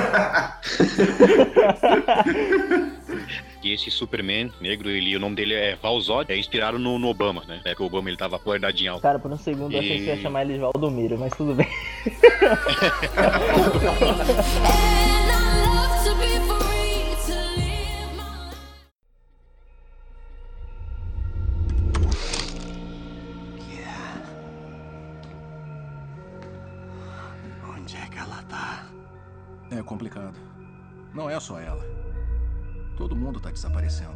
E esse Superman negro, ele, o nome dele é Val Zod, é inspirado no, no Obama, né? É que o Obama ele tava em alta. Cara, por um segundo eu achei que você ia E- chamar ele de Valdomiro, mas tudo bem. ela tá? É complicado. Não é só ela. Todo mundo tá desaparecendo.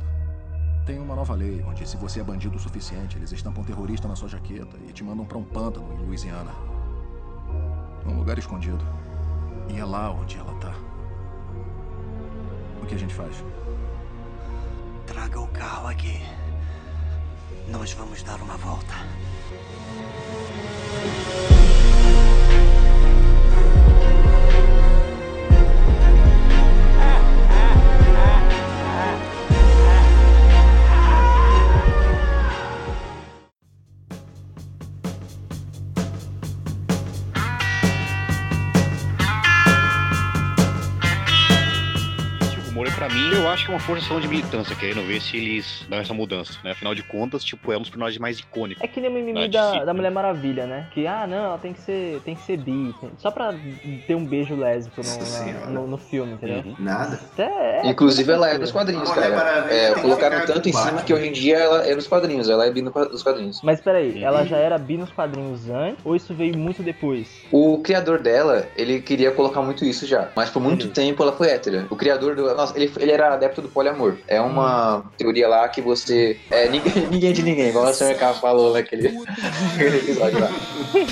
Tem uma nova lei onde, se você é bandido o suficiente, eles estampam terrorista na sua jaqueta e te mandam pra um pântano em Louisiana. Um lugar escondido. E é lá onde ela tá. O que a gente faz? Traga o carro aqui. Nós vamos dar uma volta. Forçação de militância, querendo ver se eles dão essa mudança, né? Afinal de contas, tipo, é um dos personagens mais icônicos. É que nem o mimimi da, de- da Mulher Maravilha, né? Que, ah, não, ela tem que ser, tem que ser bi. tem- Só pra ter um beijo lésbico no, na- no, no filme, entendeu? Uhum. Nada. Até é- Inclusive, ela é nos quadrinhos, A cara. Maravilha É, colocaram tanto em cima que hoje em dia ela é nos quadrinhos. Ela é bi no- nos quadrinhos. Mas peraí, Uhum. ela já era bi nos quadrinhos antes ou isso veio muito depois? O criador dela, ele queria colocar muito isso já. Mas por muito Uhum. tempo ela foi hétera. O criador do. Nossa, ele, ele era adepto do poliamor. É uma teoria lá que você. É ninguém, ninguém de ninguém, igual a Sr. K falou naquele, episódio lá.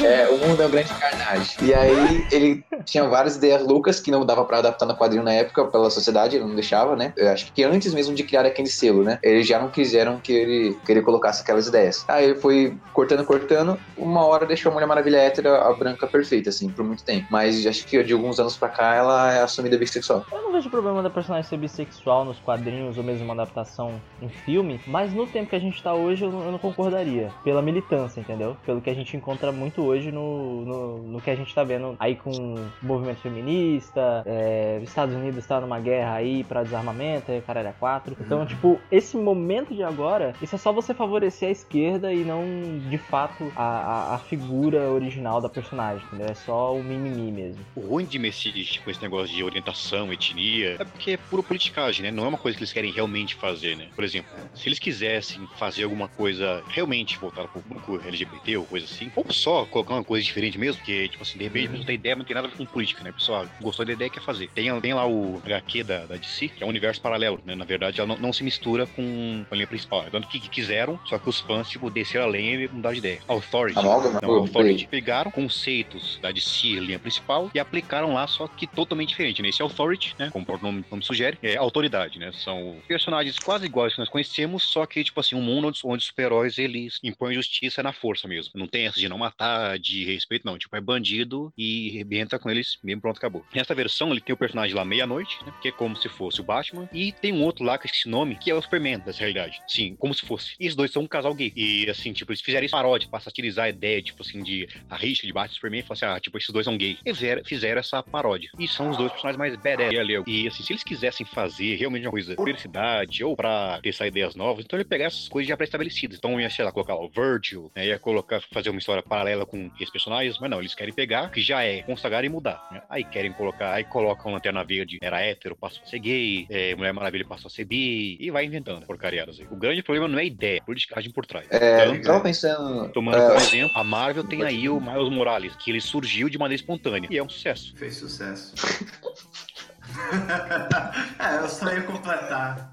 É, o mundo é um grande carnage. E aí ele tinha várias ideias loucas que não dava pra adaptar no quadrinho na época pela sociedade, ele não deixava, né? Eu acho que antes mesmo de criar aquele selo, né? Eles já não quiseram que ele, que ele colocasse aquelas ideias. Aí ele foi cortando, cortando. Uma hora deixou a Mulher Maravilha hétera, a branca perfeita, assim, por muito tempo. Mas acho que de alguns anos pra cá ela é assumida bissexual. Eu não vejo problema da personagem ser bissexual nos quadrinhos ou mesmo uma adaptação em filme, mas no tempo que a gente tá hoje eu não, eu não concordaria. Pela militância, entendeu? Pelo que a gente encontra muito hoje no, no, no que a gente tá vendo aí com o movimento feminista, é, os Estados Unidos tá numa guerra aí pra desarmamento, aí caralho é quatro. Então, tipo, esse momento de agora, isso é só você favorecer a esquerda e não, de fato, a, a, a figura original da personagem, entendeu? É só o mimimi mesmo. O ruim de mexer com esse negócio de orientação, etnia, é porque é pura politicagem, né? Não é uma coisa que eles querem realmente fazer, né? Por exemplo, se eles quisessem fazer alguma coisa realmente voltada pro público LGBT ou coisa assim, ou só colocar uma coisa diferente mesmo, porque, tipo assim, de repente a pessoa tem ideia, mas não tem nada a ver com política, né? A pessoa gostou da ideia e quer fazer. Tem, tem lá o HQ da, da DC, que é um universo paralelo, né? Na verdade, ela não, não se mistura com a linha principal. né? Tanto que, que quiseram, só que os fãs, tipo, desceram a lenha e mudaram de ideia. Authority. Amálgama? Não, Pô, Authority. Pegaram conceitos da DC, linha principal, e aplicaram lá, só que totalmente diferente, né? Esse Authority, né? Como o próprio nome, nome sugere, é autoridade, né? São personagens quase iguais que nós conhecemos, só que, tipo assim, um mundo onde, os super-heróis, eles impõem justiça na força mesmo. Não tem essa de não matar, de respeito, não. Tipo, é bandido e arrebenta com eles mesmo, pronto, acabou. Nessa versão, ele tem o personagem lá meia-noite, né? Que é como se fosse o Batman. E tem um outro lá com esse nome, que é o Superman dessa realidade. Sim, como se fosse. E os dois são um casal gay. E assim, tipo, eles fizeram isso paródia pra satirizar a ideia, tipo assim, de a rixa de Batman e Superman e falaram assim, ah, tipo, esses dois são gays. E fizeram, essa paródia. E são os dois personagens mais badass. E assim, se eles quisessem fazer realmente uma coisa por felicidade ou pra testar ideias novas, então ele pegar essas coisas já pré-estabelecidas. Então ia, sei lá, colocar o Virgil, né? ia colocar, fazer uma história paralela com esses personagens, mas não, eles querem pegar o que já é consagrado e mudar. né? Aí querem colocar, aí colocam Lanterna Verde, era hétero, passou a ser gay, é, Mulher Maravilha passou a ser bi, e vai inventando porcariadas aí. O grande problema não é ideia, é a politicagem por trás. É, Tanto- tava pensando. Tomando é, como exemplo, a Marvel tem aí o Miles Morales, que ele surgiu de maneira espontânea. E é um sucesso. Fez sucesso. é, eu só ia completar.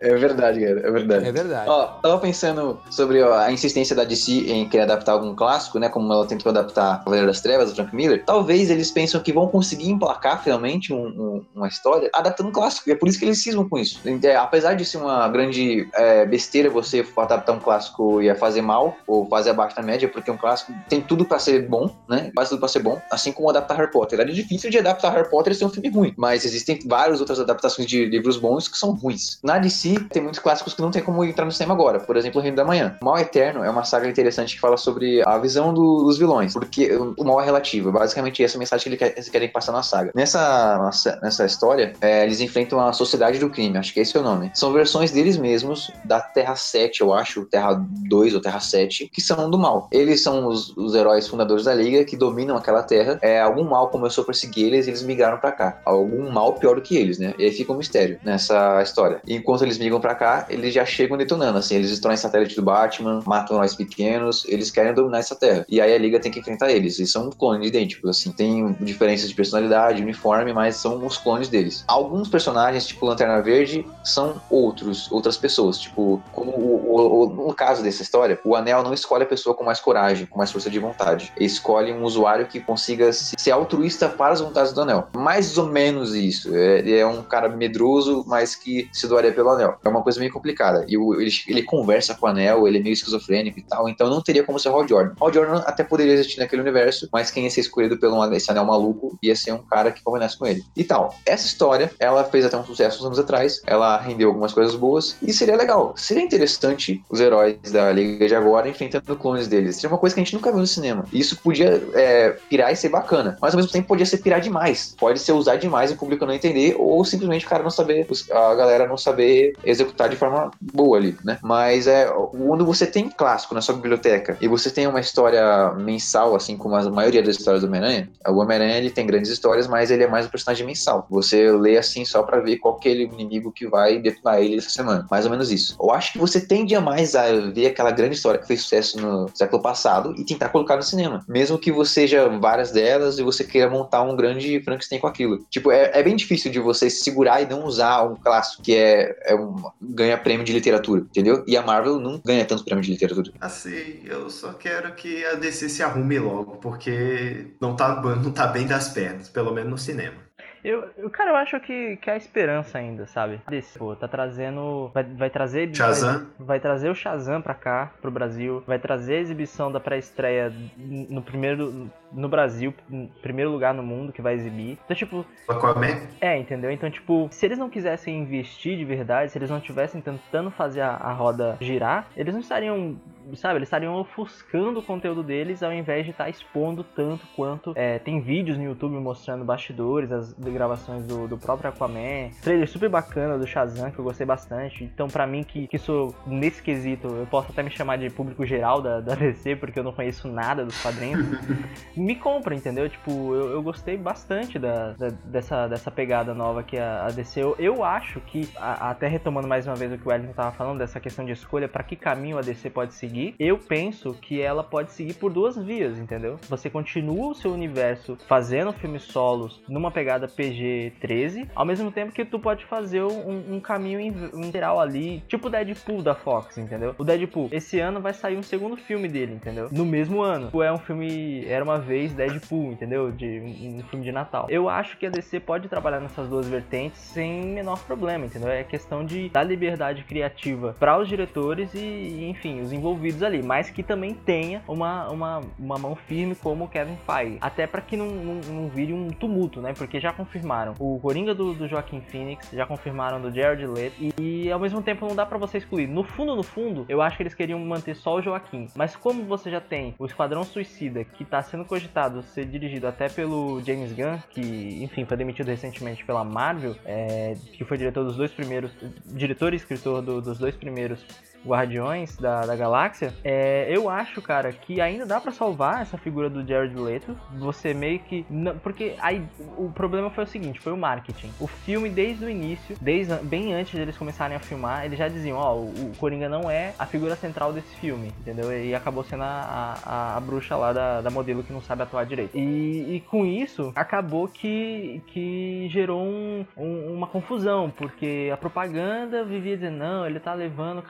É verdade, cara, é verdade. É verdade. Ó, tava pensando sobre ó, a insistência da DC em querer adaptar algum clássico, né? Como ela tentou adaptar Cavaleiro das Trevas, do Frank Miller. Talvez eles pensam que vão conseguir emplacar finalmente um- um- uma história adaptando um clássico. E é por isso que eles cismam com isso. É, apesar de ser uma grande é, besteira você adaptar um clássico e fazer mal, ou fazer abaixo da média, porque um clássico tem tudo pra ser bom, né? Quase tudo pra ser bom, assim como adaptar Harry Potter. É difícil de adaptar Harry Potter e ser um filme ruim, mas existem várias outras adaptações de livros bons que são ruins. Na DC, tem muitos clássicos que não tem como entrar no cinema agora. Por exemplo, O Reino da Manhã. Mal Eterno é uma saga interessante que fala sobre a visão do- dos vilões, porque o mal é relativo. Basicamente, essa é mensagem que eles querem passar na saga. Nessa, nessa, história, é, eles enfrentam a sociedade do crime, acho que esse é o nome. São versões deles mesmos da Terra 7, eu acho, Terra 2 ou Terra 7, que são do mal. Eles são os, os heróis fundadores da Liga que dominam aquela terra. É, algum mal começou a perseguir eles e eles migraram pra cá. Algum mal pior do que eles, né? E aí fica um mistério nessa história. E enquanto eles migram pra cá, eles já chegam detonando, assim, eles destroem satélite do Batman, matam nós pequenos, eles querem dominar essa terra. E aí a Liga tem que enfrentar eles. E são clones idênticos, assim. Tem diferenças de personalidade, uniforme, mas são os clones deles. Alguns personagens, tipo Lanterna Verde, são outros, outras pessoas. Tipo, como o, o- o- no caso dessa história, o Anel não escolhe a pessoa com mais coragem, com mais força de vontade. Ele escolhe um usuário que consiga se- ser altruísta para as vontades do Anel. Mais ou menos isso. É, ele é um cara medroso, mas que se doaria pelo Anel. É uma coisa meio complicada. E ele, ele conversa com o Anel, ele é meio esquizofrênico e tal, então não teria como ser Hal Jordan. Hal Jordan até poderia existir naquele universo, mas quem ia ser escolhido pelo esse Anel maluco ia ser um cara que conversasse com ele. E tal. Essa história, ela fez até um sucesso uns anos atrás, ela rendeu algumas coisas boas, e seria legal. Seria interessante os heróis da Liga de agora enfrentando clones deles. Seria uma coisa que a gente nunca viu no cinema. E isso podia é, pirar e ser bacana, mas ao mesmo tempo podia ser pirar demais. Pode ser usar demais e público não entender, ou simplesmente o cara não saber, a galera não saber executar de forma boa ali, né? Mas é quando você tem clássico na sua biblioteca e você tem uma história mensal, assim como a maioria das histórias do Homem-Aranha, o Homem-Aranha ele tem grandes histórias, mas ele é mais um personagem mensal. Você lê assim só pra ver qual que é o inimigo que vai detonar ele essa semana. Mais ou menos isso. Eu acho que você tende a mais a ver aquela grande história que fez sucesso no século passado e tentar colocar no cinema. Mesmo que você seja várias delas e você queira montar um grande Frankenstein com aquilo. Tipo, é, é bem difícil de você se segurar e não usar um clássico que é, é um, ganha prêmio de literatura, entendeu? E a Marvel não ganha tanto prêmio de literatura. Assim, eu só quero que a DC se arrume logo, porque não tá, não tá bem das pernas, pelo menos no cinema. Eu, eu, cara, eu acho que, que há esperança ainda, sabe? Desse, pô, tá trazendo. Vai, vai trazer. Shazam. Vai, vai trazer o Shazam pra cá, pro Brasil. Vai trazer a exibição da pré-estreia no primeiro. No Brasil, primeiro lugar no mundo que vai exibir. Então, tipo. Aquaman? É, entendeu? Então, tipo, se eles não quisessem investir de verdade, se eles não estivessem tentando fazer a, a roda girar, eles não estariam. Sabe, eles estariam ofuscando o conteúdo deles ao invés de estar expondo tanto quanto. É, tem vídeos no YouTube mostrando bastidores, as gravações do, do próprio Aquaman. Trailer super bacana do Shazam, que eu gostei bastante. Então, pra mim, que, que sou nesse quesito, eu posso até me chamar de público geral da, da DC, porque eu não conheço nada dos quadrinhos. me compra, entendeu? Tipo, eu, eu gostei bastante da, da- dessa, dessa pegada nova que a, a DC. Eu, eu acho que, a- até retomando mais uma vez o que o Wellington tava falando, dessa questão de escolha, pra que caminho a DC pode seguir, eu penso que ela pode seguir por duas vias, entendeu? Você continua o seu universo fazendo filmes solos numa pegada PG-13, ao mesmo tempo que tu pode fazer um, um caminho in- integral ali, tipo o Deadpool da Fox, entendeu? O Deadpool, esse ano vai sair um segundo filme dele, entendeu? No mesmo ano. Tipo, É um filme, era uma vez Deadpool, entendeu? De um, um filme de Natal. Eu acho que a DC pode trabalhar nessas duas vertentes sem menor problema, entendeu? É questão de dar liberdade criativa para os diretores e, enfim, os envolvidos ali, mas que também tenha uma, uma, uma mão firme como o Kevin Feige. Até para que não, não, não vire um tumulto, né? Porque já confirmaram o Coringa do, do Joaquim Phoenix, já confirmaram do Jared Leto, e, e ao mesmo tempo não dá para você excluir. No fundo, no fundo, eu acho que eles queriam manter só o Joaquim. Mas como você já tem o Esquadrão Suicida, que tá sendo cogitado ser dirigido até pelo James Gunn, que, enfim, foi demitido recentemente pela Marvel, é, que foi diretor dos dois primeiros, diretor e escritor do- dos dois primeiros Guardiões da, da Galáxia, é, eu acho, cara, que ainda dá pra salvar essa figura do Jared Leto. Você meio que. não- porque aí o problema foi o seguinte: foi o marketing. O filme, desde o início, desde bem antes deles começarem a filmar, eles já diziam: ó, o, o Coringa não é a figura central desse filme, entendeu? E acabou sendo a, a, a bruxa lá da, da modelo que não sabe atuar direito. E, e com isso, acabou que, que gerou um- um- uma confusão, porque a propaganda vivia dizendo: não, ele tá levando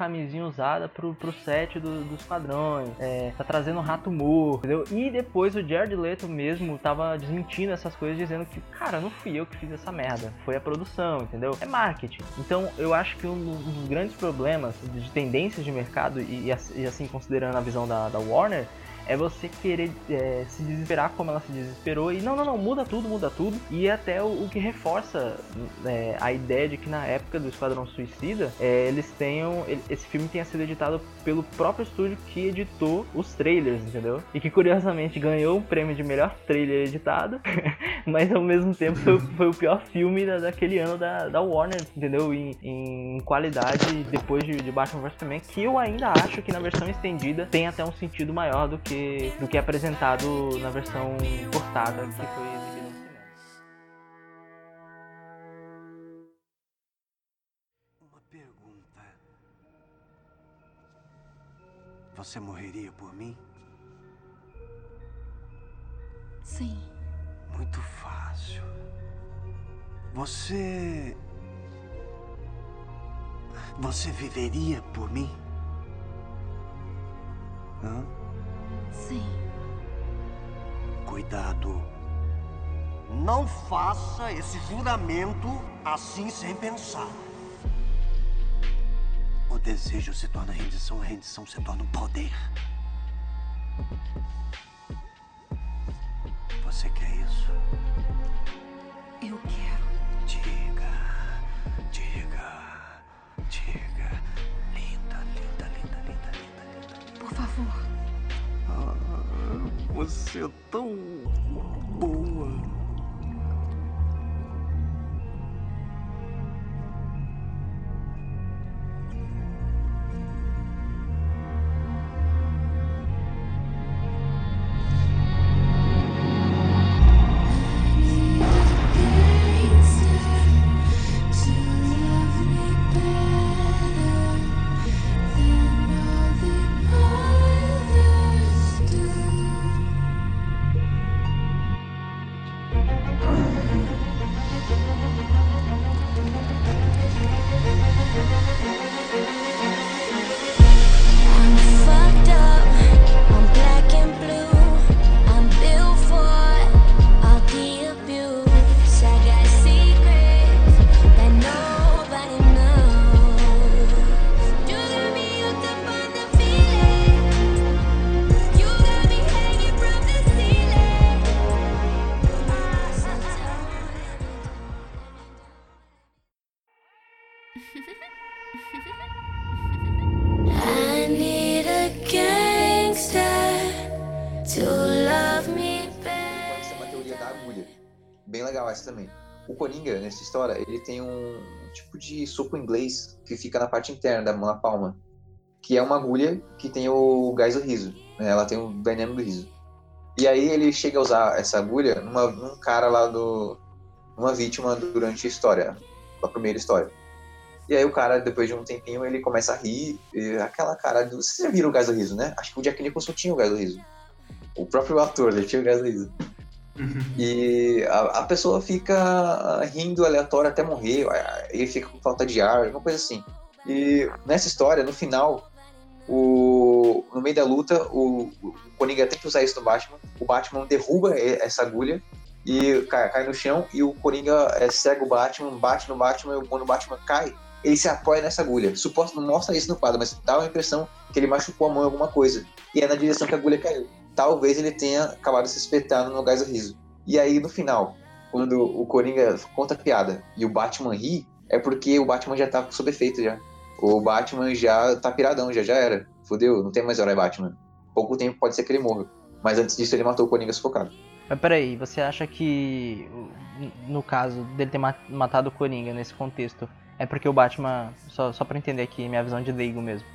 usada pro, pro set do- dos padrões, é, tá trazendo rato morto, entendeu? E depois o Jared Leto mesmo tava desmentindo essas coisas, dizendo que, cara, não fui eu que fiz essa merda, foi a produção, entendeu? É marketing. Então eu acho que um dos grandes problemas de tendências de mercado, e, e assim considerando a visão da, da Warner, é você querer é, se desesperar como ela se desesperou e não, não, não, muda tudo, muda tudo. E até o, o que reforça é, a ideia de que na época do Esquadrão Suicida, é, eles tenham. ele- esse filme tenha sido editado pelo próprio estúdio que editou os trailers, entendeu? E que curiosamente ganhou o prêmio de melhor trailer editado, mas ao mesmo tempo foi, foi o pior filme da- daquele ano da, da Warner, entendeu? Em, em qualidade depois de, de Batman vs Superman, que eu ainda acho que na versão estendida tem até um sentido maior do que, do que apresentado na versão cortada que foi exibida no cinema. Uma pergunta. Você morreria por mim? Sim. Muito fácil. Você. Você viveria por mim? Hã? Sim. Cuidado. Não faça esse juramento assim sem pensar. O desejo se torna rendição, a rendição se torna um poder. Você quer isso? Eu quero. Você é tão boa. Nessa história, ele tem um tipo de soco inglês que fica na parte interna da mão, na palma. Que é uma agulha que tem o gás do riso. né? Ela tem o veneno do riso. E aí ele chega a usar essa agulha numa, num cara lá do. numa vítima durante a história. A primeira história. E aí o cara, depois de um tempinho, ele começa a rir. aquela cara do. Vocês já viram o gás do riso, né? Acho que o Jack Nicholson tinha o gás do riso. O próprio ator, ele tinha o gás do riso. E a, a pessoa fica rindo aleatório até morrer, ele fica com falta de ar, alguma coisa assim. E nessa história, no final, o, no meio da luta, o, o Coringa tem que usar isso no Batman, o Batman derruba e- essa agulha e cai, cai no chão, e o Coringa é, cega o Batman, bate no Batman, e quando o Batman cai, ele se apoia nessa agulha. Suposto, não mostra isso no quadro, mas dá uma impressão que ele machucou a mão em alguma coisa. E é na direção que a agulha caiu. Talvez ele tenha acabado se espetando no gás do riso. E aí, no final, quando o Coringa conta a piada e o Batman ri, é porque o Batman já tá sob efeito já. O Batman já tá piradão, já já era. Fudeu, não tem mais herói Batman. Pouco tempo pode ser que ele morra. Mas antes disso ele matou o Coringa sufocado. Mas peraí, você acha que, no caso dele ter ma- matado o Coringa nesse contexto, é porque o Batman, só, só pra entender aqui, minha visão de leigo mesmo,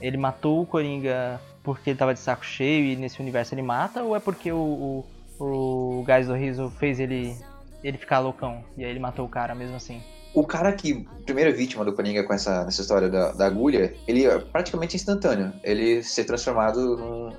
ele matou o Coringa porque ele tava de saco cheio e nesse universo ele mata, ou é porque o, o, o Gás do Riso fez ele, ele ficar loucão e aí ele matou o cara mesmo assim? O cara que, primeira vítima do Coringa com essa, nessa história da, da agulha, ele é praticamente instantâneo. Ele ser transformado num,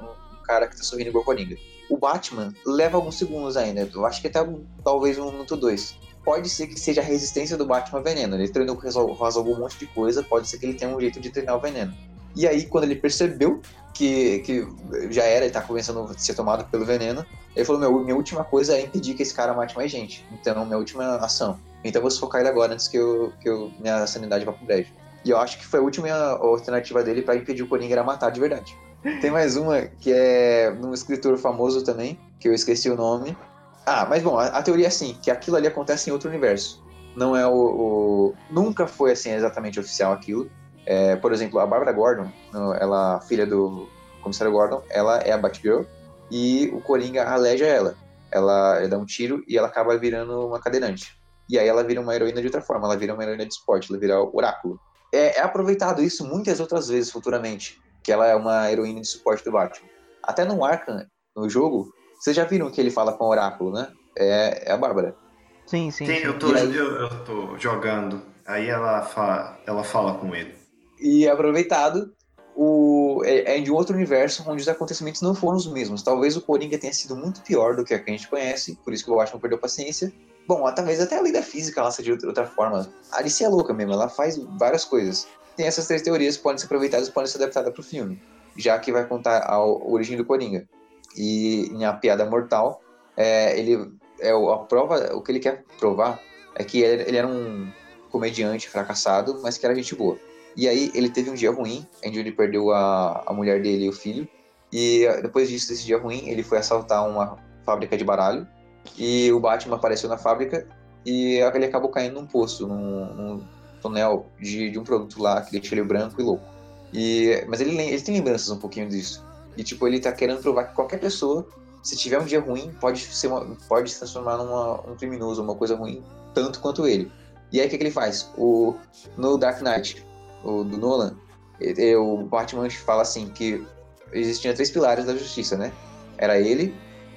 cara que tá sorrindo igual o Coringa. O Batman leva alguns segundos ainda. Eu acho que até talvez um minuto dois. Pode ser que seja a resistência do Batman ao veneno. Ele treinou com o resolveu um monte de coisa. Pode ser que ele tenha um jeito de treinar o veneno. E aí, quando ele percebeu que, que já era, ele tá começando a ser tomado pelo veneno, ele falou: Meu, minha última coisa é impedir que esse cara mate mais gente. Então, minha última ação. Então, eu vou sufocar ele agora antes que, eu, que eu, minha sanidade vá pro brejo. E eu acho que foi a última alternativa dele pra impedir o Coringa a matar de verdade. Tem mais uma que é um escritor famoso também, que eu esqueci o nome. Ah, mas bom, a, a teoria é assim, que aquilo ali acontece em outro universo. Não é o. o- Nunca foi assim exatamente oficial aquilo. É, por exemplo, a Barbara Gordon, ela, filha do comissário Gordon, ela é a Batgirl e o Coringa aleja ela. Ela, ela dá um tiro e ela acaba virando uma cadeirante. E aí ela vira uma heroína de outra forma, ela vira uma heroína de esporte, ela vira o oráculo. É, é aproveitado isso muitas outras vezes futuramente, que ela é uma heroína de suporte do Batman. Até no Arkham, no jogo, vocês já viram que ele fala com o oráculo, né? É, é a Bárbara. Sim, sim. Sim, sim. eu tô, aí? eu, eu tô jogando. Aí ela fala, ela fala com ele. E aproveitado, o, é, é de outro universo onde os acontecimentos não foram os mesmos. Talvez o Coringa tenha sido muito pior do que a que a gente conhece, por isso que o Batman perdeu paciência. Bom, talvez até a lei da física ela seja de outra, forma. A Alice é louca mesmo, ela faz várias coisas. Tem essas três teorias que podem ser aproveitadas podem ser adaptadas para o filme, já que vai contar a, a origem do Coringa. E em A Piada Mortal, é, ele é a prova, o que ele quer provar é que ele, ele era um comediante fracassado, mas que era gente boa. E aí ele teve um dia ruim, onde ele perdeu a, a mulher dele e o filho. E eh, depois disso, desse dia ruim, ele foi assaltar uma fábrica de baralho. E o Batman apareceu na fábrica e ele acabou caindo num poço, num, num tonel de, de um produto lá que deixa ele branco e louco. E, mas ele, ele tem lembranças um pouquinho disso. E tipo, ele tá querendo provar que qualquer pessoa, se tiver um dia ruim, pode, ser uma, pode se transformar num um criminoso, uma coisa ruim, tanto quanto ele. E aí o que, que ele faz? O, no Dark Knight, o do Nolan, o Batman fala assim que existiam três pilares da justiça, né? Era ele,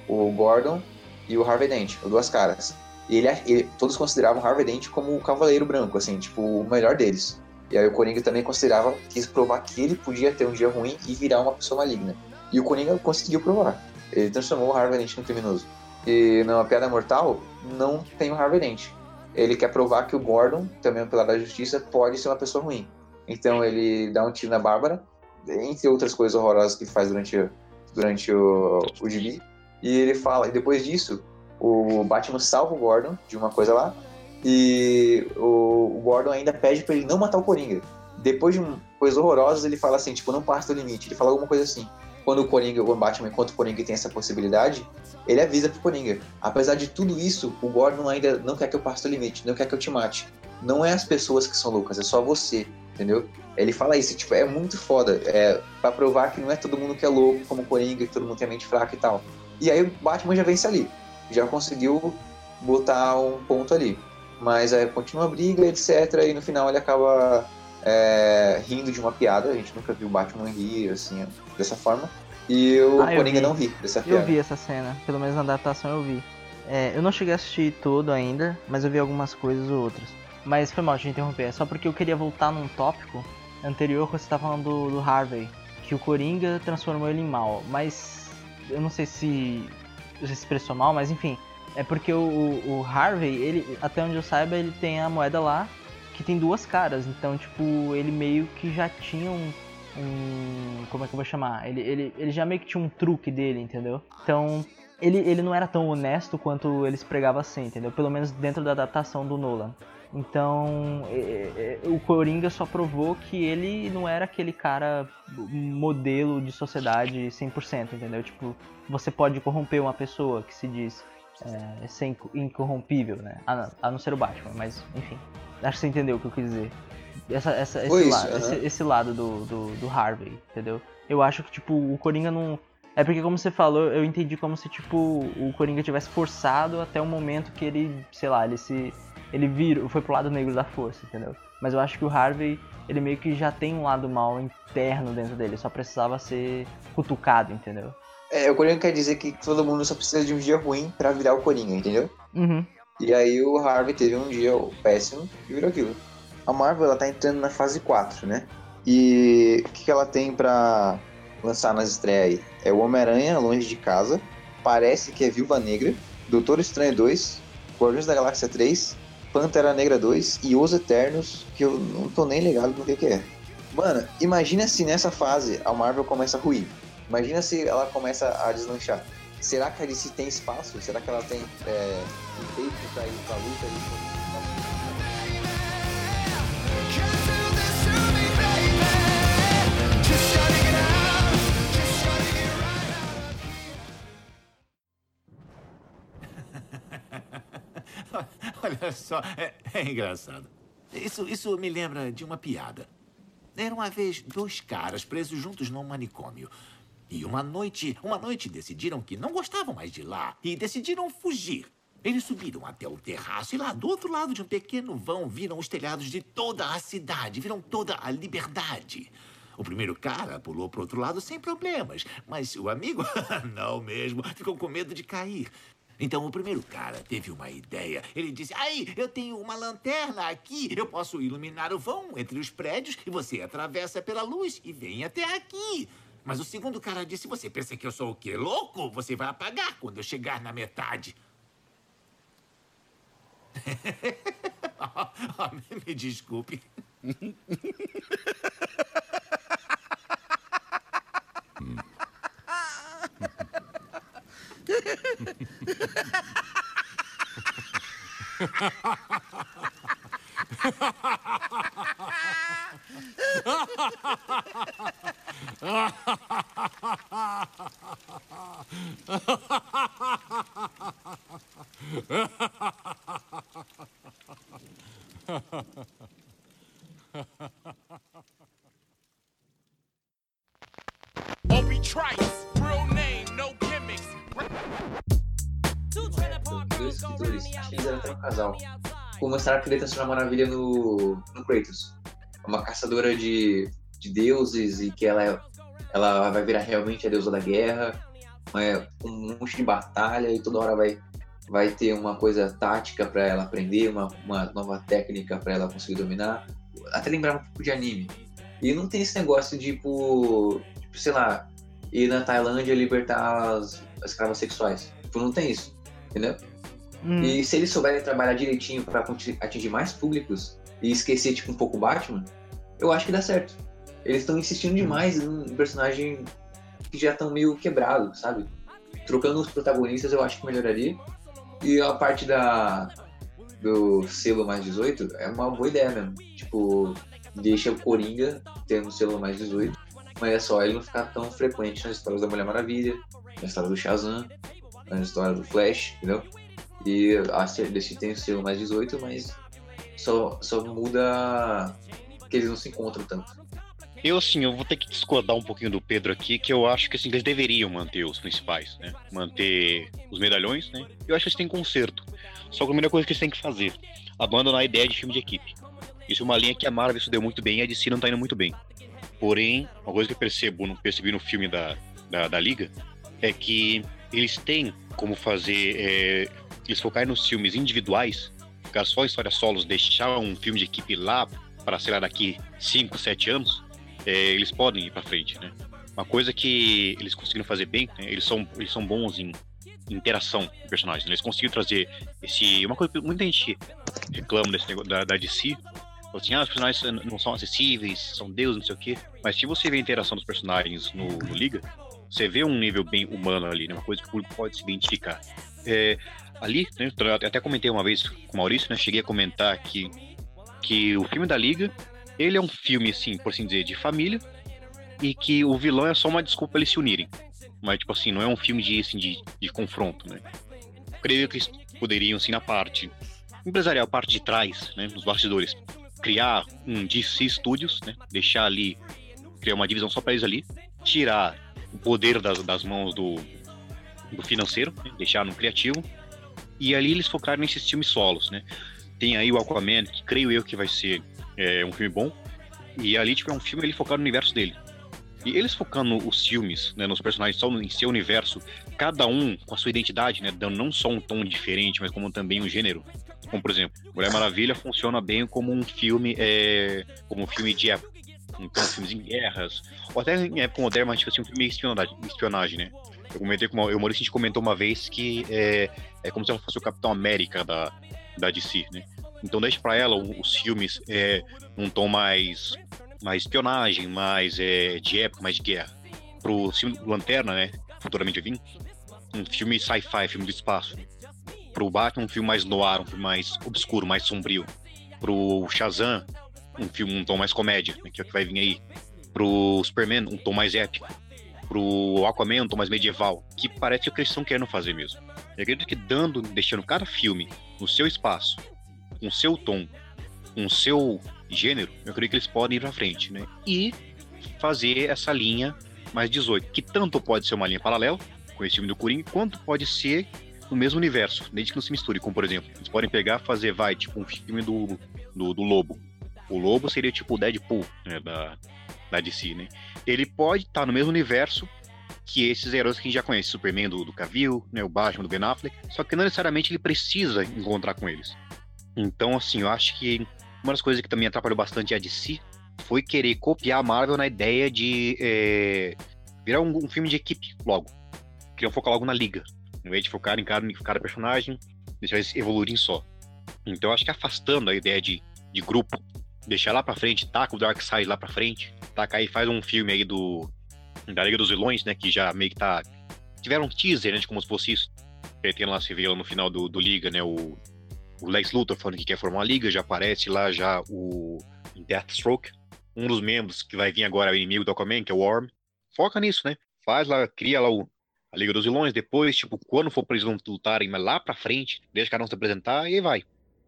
o Gordon e o Harvey Dent, o Duas Caras. E ele, ele- todos consideravam o Harvey Dent como o Cavaleiro Branco, assim, tipo, o melhor deles. E aí o Coringa também considerava, quis provar que ele podia ter um dia ruim e virar uma pessoa maligna. E o Coringa conseguiu provar. Ele transformou o Harvey Dent no criminoso. E na Piada Mortal, não tem o Harvey Dent. Ele quer provar que o Gordon, também pilar da justiça, pode ser uma pessoa ruim. Então ele dá um tiro na Bárbara, entre outras coisas horrorosas que ele faz durante, durante o, o gibi. E ele fala, e depois disso, o Batman salva o Gordon de uma coisa lá, e o, o Gordon ainda pede pra ele não matar o Coringa. Depois de um, coisas horrorosas, ele fala assim, tipo, não passa do limite. Ele fala alguma coisa assim. Quando o Coringa, o Batman, enquanto o Coringa tem essa possibilidade, ele avisa pro Coringa. Apesar de tudo isso, o Gordon ainda não quer que eu passe do limite, não quer que eu te mate. Não é as pessoas que são loucas, é só você, entendeu? Ele fala isso, tipo, é muito foda. É pra provar que não é todo mundo que é louco como o Coringa, que todo mundo tem a mente fraca e tal. E aí o Batman já vence ali. Já conseguiu botar um ponto ali. Mas aí continua a briga, etc. E no final ele acaba é, rindo de uma piada. A gente nunca viu o Batman rir assim, dessa forma. E o Ah, Coringa vi. não ri dessa piada. Eu vi essa cena, pelo menos na adaptação eu vi. É, eu não cheguei a assistir todo ainda, mas eu vi algumas coisas ou outras. Mas foi mal te interromper, é só porque eu queria voltar num tópico anterior que você tá falando do, do Harvey, que o Coringa transformou ele em mal, mas eu não sei se se expressou mal, mas enfim, é porque o, o Harvey, ele, até onde eu saiba, ele tem a moeda lá que tem duas caras, então tipo, ele meio que já tinha um, um. Como é que eu vou chamar? Ele, ele, ele já meio que tinha um truque dele, entendeu? Então, ele, ele não era tão honesto quanto ele se pregava ser, entendeu? Pelo menos dentro da adaptação do Nolan. Então, é, é, o Coringa só provou que ele não era aquele cara modelo de sociedade 100%, entendeu? Tipo, você pode corromper uma pessoa que se diz é, ser inco- incorrompível, né? A, não- a não ser o Batman, mas enfim. Acho que você entendeu o que eu quis dizer. Essa, essa- esse, isso, lado, aham. esse, esse lado do, do, do Harvey, entendeu? Eu acho que, tipo, o Coringa não. É porque, como você falou, eu entendi como se, tipo, o Coringa tivesse forçado até o momento que ele, sei lá, ele se. Ele virou, foi pro lado negro da força, entendeu? Mas eu acho que o Harvey, ele meio que já tem um lado mal interno dentro dele, só precisava ser cutucado, entendeu? É, o Coringa quer dizer que todo mundo só precisa de um dia ruim pra virar o Coringa, entendeu? Uhum. E aí o Harvey teve um dia péssimo e virou aquilo. A Marvel ela tá entrando na fase 4, né? E o que, que ela tem pra lançar nas estreias aí? É o Homem-Aranha Longe de Casa, parece que é Viúva Negra, Doutor Estranho 2, Guardiões da Galáxia 3, Pantera Negra 2 e Os Eternos, que eu não tô nem ligado no que, que é. Mano, imagina se nessa fase a Marvel começa a ruir. Imagina se ela começa a deslanchar. Será que a DC tem espaço? Será que ela tem é, peito pra ir pra luta? só, é, é engraçado. Isso, isso me lembra de uma piada. Era uma vez dois caras presos juntos num manicômio. E uma noite, uma noite decidiram que não gostavam mais de lá e decidiram fugir. Eles subiram até o terraço e lá do outro lado de um pequeno vão viram os telhados de toda a cidade, viram toda a liberdade. O primeiro cara pulou pro outro lado sem problemas, mas o amigo, não mesmo, ficou com medo de cair. Então o primeiro cara teve uma ideia. Ele disse: Aí, eu tenho uma lanterna aqui. Eu posso iluminar o vão entre os prédios e você atravessa pela luz e vem até aqui. Mas o segundo cara disse: Você pensa que eu sou o quê? Louco? Você vai apagar quando eu chegar na metade. Ah, Me desculpe. Obi Trice, real name, no gimmicks. Dois escritores, acho que eles eram até um casal. Como mostraram que ele transforma a Maravilha no, no Kratos. É Uma caçadora de, de deuses e que ela, é- ela vai virar realmente a deusa da guerra. É, um monte de batalha e toda hora vai, vai ter uma coisa tática pra ela aprender, uma, uma nova técnica pra ela conseguir dominar. Até lembrava um pouco de anime. E não tem esse negócio de, tipo, tipo sei lá, ir na Tailândia libertar as escravas sexuais. Tipo, não tem isso, entendeu? Hum. E se eles souberem trabalhar direitinho pra conti- atingir mais públicos e esquecer, tipo, um pouco o Batman, eu acho que dá certo. Eles estão insistindo demais em um personagem que já estão meio quebrado, sabe? Trocando os protagonistas eu acho que melhoraria. E a parte da do selo mais 18 é uma boa ideia mesmo. Tipo, deixa o Coringa tendo um selo mais 18, mas é só ele não ficar tão frequente nas histórias da Mulher Maravilha, na história do Shazam, na história do Flash, entendeu? E a DC tem o selo mais 18, mas só, só muda que eles não se encontram tanto. Eu, assim, eu vou ter que discordar um pouquinho do Pedro aqui, que eu acho que, assim, eles deveriam manter os principais, né? Manter os medalhões, né? Eu acho que eles têm conserto. Só que a primeira coisa que eles têm que fazer, abandonar a ideia de filme de equipe. Isso é uma linha que a Marvel se deu muito bem e a DC não tá indo muito bem. Porém, uma coisa que eu percebo, não percebi no filme da, da, da Liga, é que eles têm como fazer, é, eles focarem nos filmes individuais, ficar só em histórias solos, deixar um filme de equipe lá para, sei lá, daqui 5, 7 anos, é, eles podem ir para frente, né? Uma coisa que eles conseguiram fazer bem, né? eles, são, eles são bons em interação com personagens. né? Eles conseguiram trazer esse. Uma coisa que muita gente reclama desse negócio da, da DC. Assim, ah, os personagens não são acessíveis, são deuses, não sei o quê. Mas se você vê a interação dos personagens no, no Liga, você vê um nível bem humano ali, né? Uma coisa que o público pode se identificar. É, ali, né, até comentei uma vez com o Maurício, né, cheguei a comentar que, que o filme da Liga, ele é um filme, assim, por assim dizer, de família, e que o vilão é só uma desculpa pra eles se unirem. Mas, tipo assim, não é um filme de, assim, de, de confronto, né? Creio que eles poderiam, assim, na parte empresarial, parte de trás, né, nos bastidores, criar um DC Studios, né, deixar ali, criar uma divisão só pra eles ali, tirar o poder das, das mãos do, do financeiro, né, deixar no criativo, e ali eles focaram nesses filmes solos, né? Tem aí o Aquaman, que creio eu que vai ser é, um filme bom, e ali tipo, é um filme ele focado no universo dele. E eles focando os filmes, né, nos personagens só em seu universo, cada um com a sua identidade, né, dando não só um tom diferente, mas como também um gênero. Como por exemplo, Mulher Maravilha funciona bem como um filme, é, como um filme de época. Então, filmes em guerras, ou até em época moderna, mas tipo assim, um filme espionagem, espionagem né? Eu comentei com uma, eu, Maurício, a gente comentou uma vez que é, é como se ela fosse o Capitão América da, da DC, né? Então deixa pra ela os filmes é, um tom mais, mais espionagem, mais é, de época, mais de guerra. Pro filme Lanterna, né? Futuramente vir, um filme sci-fi, filme do espaço. Pro Batman, um filme mais noir, um filme mais obscuro, mais sombrio. Pro Shazam, um filme, um tom mais comédia, né, que é o que vai vir aí. Pro Superman, um tom mais épico. Pro Aquaman, um tom mais medieval. Que parece o que eles estão querendo fazer mesmo. Eu acredito que dando, deixando cada filme no seu espaço, com seu tom, com seu gênero, eu creio que eles podem ir pra frente, né? E fazer essa linha mais 18, que tanto pode ser uma linha paralela, com esse filme do Coringa, quanto pode ser no mesmo universo, desde que não se misture, como por exemplo, eles podem pegar fazer, vai, tipo, um filme do, do, do Lobo. O Lobo seria tipo o Deadpool, né, da, da DC, né? Ele pode estar no mesmo universo que esses heróis que a gente já conhece, Superman do, do Cavill, né, o Batman do Ben Affleck, só que não necessariamente ele precisa encontrar com eles. Então, assim, eu acho que uma das coisas que também atrapalhou bastante a DC foi querer copiar a Marvel na ideia de é, virar um, um, filme de equipe logo. Queriam focar logo na liga, ao invés de focar em cada, em cada personagem, deixar eles evoluírem só. Então, eu acho que afastando a ideia de, de grupo, deixar lá pra frente, taca o Darkseid lá pra frente, taca aí, faz um filme aí do da Liga dos Vilões, né, que já meio que tá... Tiveram um teaser, né, de como se fosse isso. Ele tem lá, se vê no final do, do Liga, né, o, o Lex Luthor falando que quer formar uma liga, já aparece lá já o Deathstroke, um dos membros que vai vir agora o inimigo do Aquaman, que é o Worm. Foca nisso, né? Faz lá, cria lá o, a Liga dos Vilões, depois, tipo, quando for pra eles lutarem mas lá pra frente, deixa cada um se apresentar e aí vai.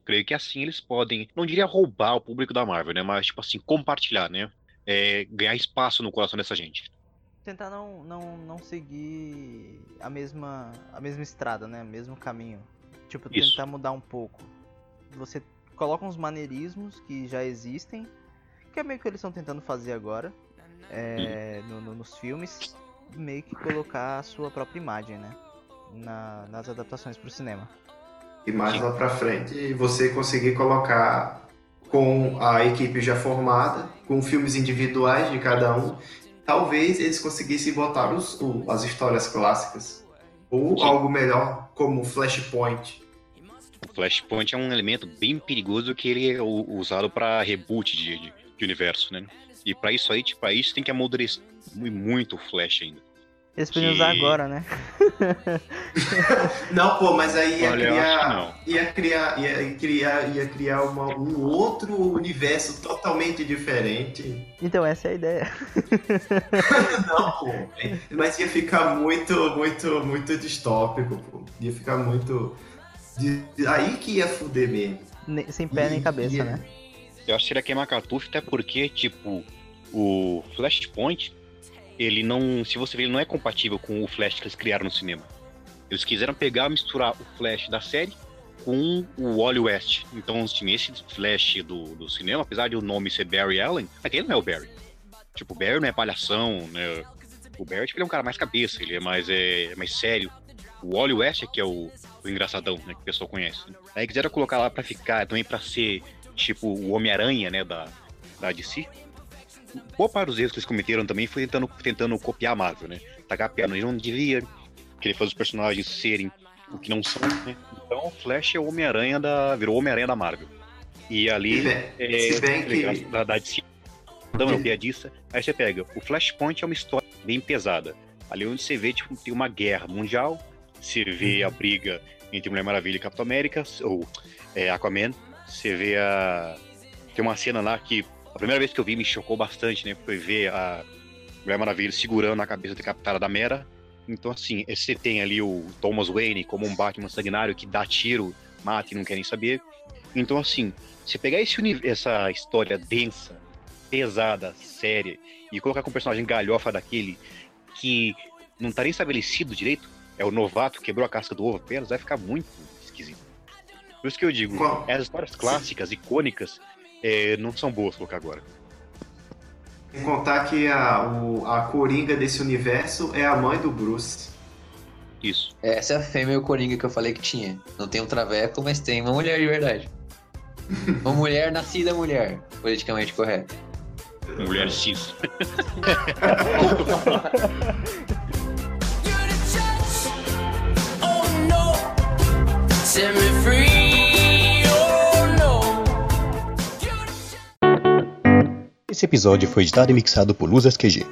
Creio que assim eles podem, não diria roubar o público da Marvel, né? Mas, tipo assim, compartilhar, né? É, ganhar espaço no coração dessa gente. Tentar não, não, não seguir a mesma, a mesma estrada, né? O mesmo caminho. Tipo, Isso. tentar mudar um pouco. Você coloca uns maneirismos que já existem, que é meio que eles estão tentando fazer agora, é, no- no- nos filmes, meio que colocar a sua própria imagem, né? Na- nas adaptações pro cinema. E mais lá pra frente, você conseguir colocar com a equipe já formada, com filmes individuais de cada um, talvez eles conseguissem botar os, as histórias clássicas. Ou Sim. algo melhor, como Flashpoint. O Flashpoint é um elemento bem perigoso que ele é usado pra reboot de, de, de universo, né? E pra isso aí, tipo, pra isso tem que amadurecer mu- muito o Flash ainda. Eles podiam usar agora, né? Não, pô, mas aí ia Olha, criar, ia criar, ia criar, ia criar uma- um outro universo totalmente diferente. Então essa é a ideia. Não, pô. Mas ia ficar muito, muito, muito distópico, pô. Ia ficar muito. Aí que ia fuder mesmo. Sem pé nem cabeça, e- né? Eu acho que ele ia queimar cartucho, até porque, tipo, o Flashpoint, ele não. Se você ver, ele não é compatível com o Flash que eles criaram no cinema. Eles quiseram pegar misturar o Flash da série com o Wally West. Então, assim, esse Flash do, do cinema, apesar de o nome ser Barry Allen, aquele não é o Barry. Tipo, o Barry não é palhação, né? O Barry tipo, ele é um cara mais cabeça, ele é mais, é, mais sério. O Wally West é que é o, o engraçadão, né? Que o pessoal conhece. Aí quiseram colocar lá pra ficar, também pra ser, tipo, o Homem-Aranha, né? Da, da DC. Boa parte dos erros que eles cometeram também foi tentando, tentando copiar a Marvel, né? Tacar a perna onde não devia, querer fazer os personagens serem o que não são, né? Então o Flash é o Homem-Aranha da. virou o Homem-Aranha da Marvel. E ali. Se bem, é, se bem que. da, da DC. Então, é piadista. Aí você pega, o Flashpoint é uma história bem pesada. Ali onde você vê, tipo, tem uma guerra mundial, você vê a briga entre Mulher Maravilha e Capitão América, ou é, Aquaman, você vê a. Tem uma cena lá que a primeira vez que eu vi me chocou bastante, né? Foi ver a Mulher Maravilha segurando a cabeça decapitada da Mera. Então, assim, você tem ali o Thomas Wayne como um Batman sanguinário que dá tiro, mata e não quer nem saber. Então, assim, você pegar esse essa história densa, pesada, séria, e colocar com um personagem galhofa daquele que não tá nem estabelecido direito, é o novato, quebrou a casca do ovo apenas, vai ficar muito esquisito. Por isso que eu digo, as histórias clássicas, icônicas, é, não são boas colocar agora. Sem contar que a, o- a Coringa desse universo é a mãe do Bruce. Isso. Essa é a fêmea e o Coringa que eu falei que tinha. Não tem um traveco, mas tem uma mulher de verdade. Uma mulher nascida mulher, politicamente correto. Mulher cis. Oh no, set me free. Esse episódio foi editado e mixado por Luzas QG.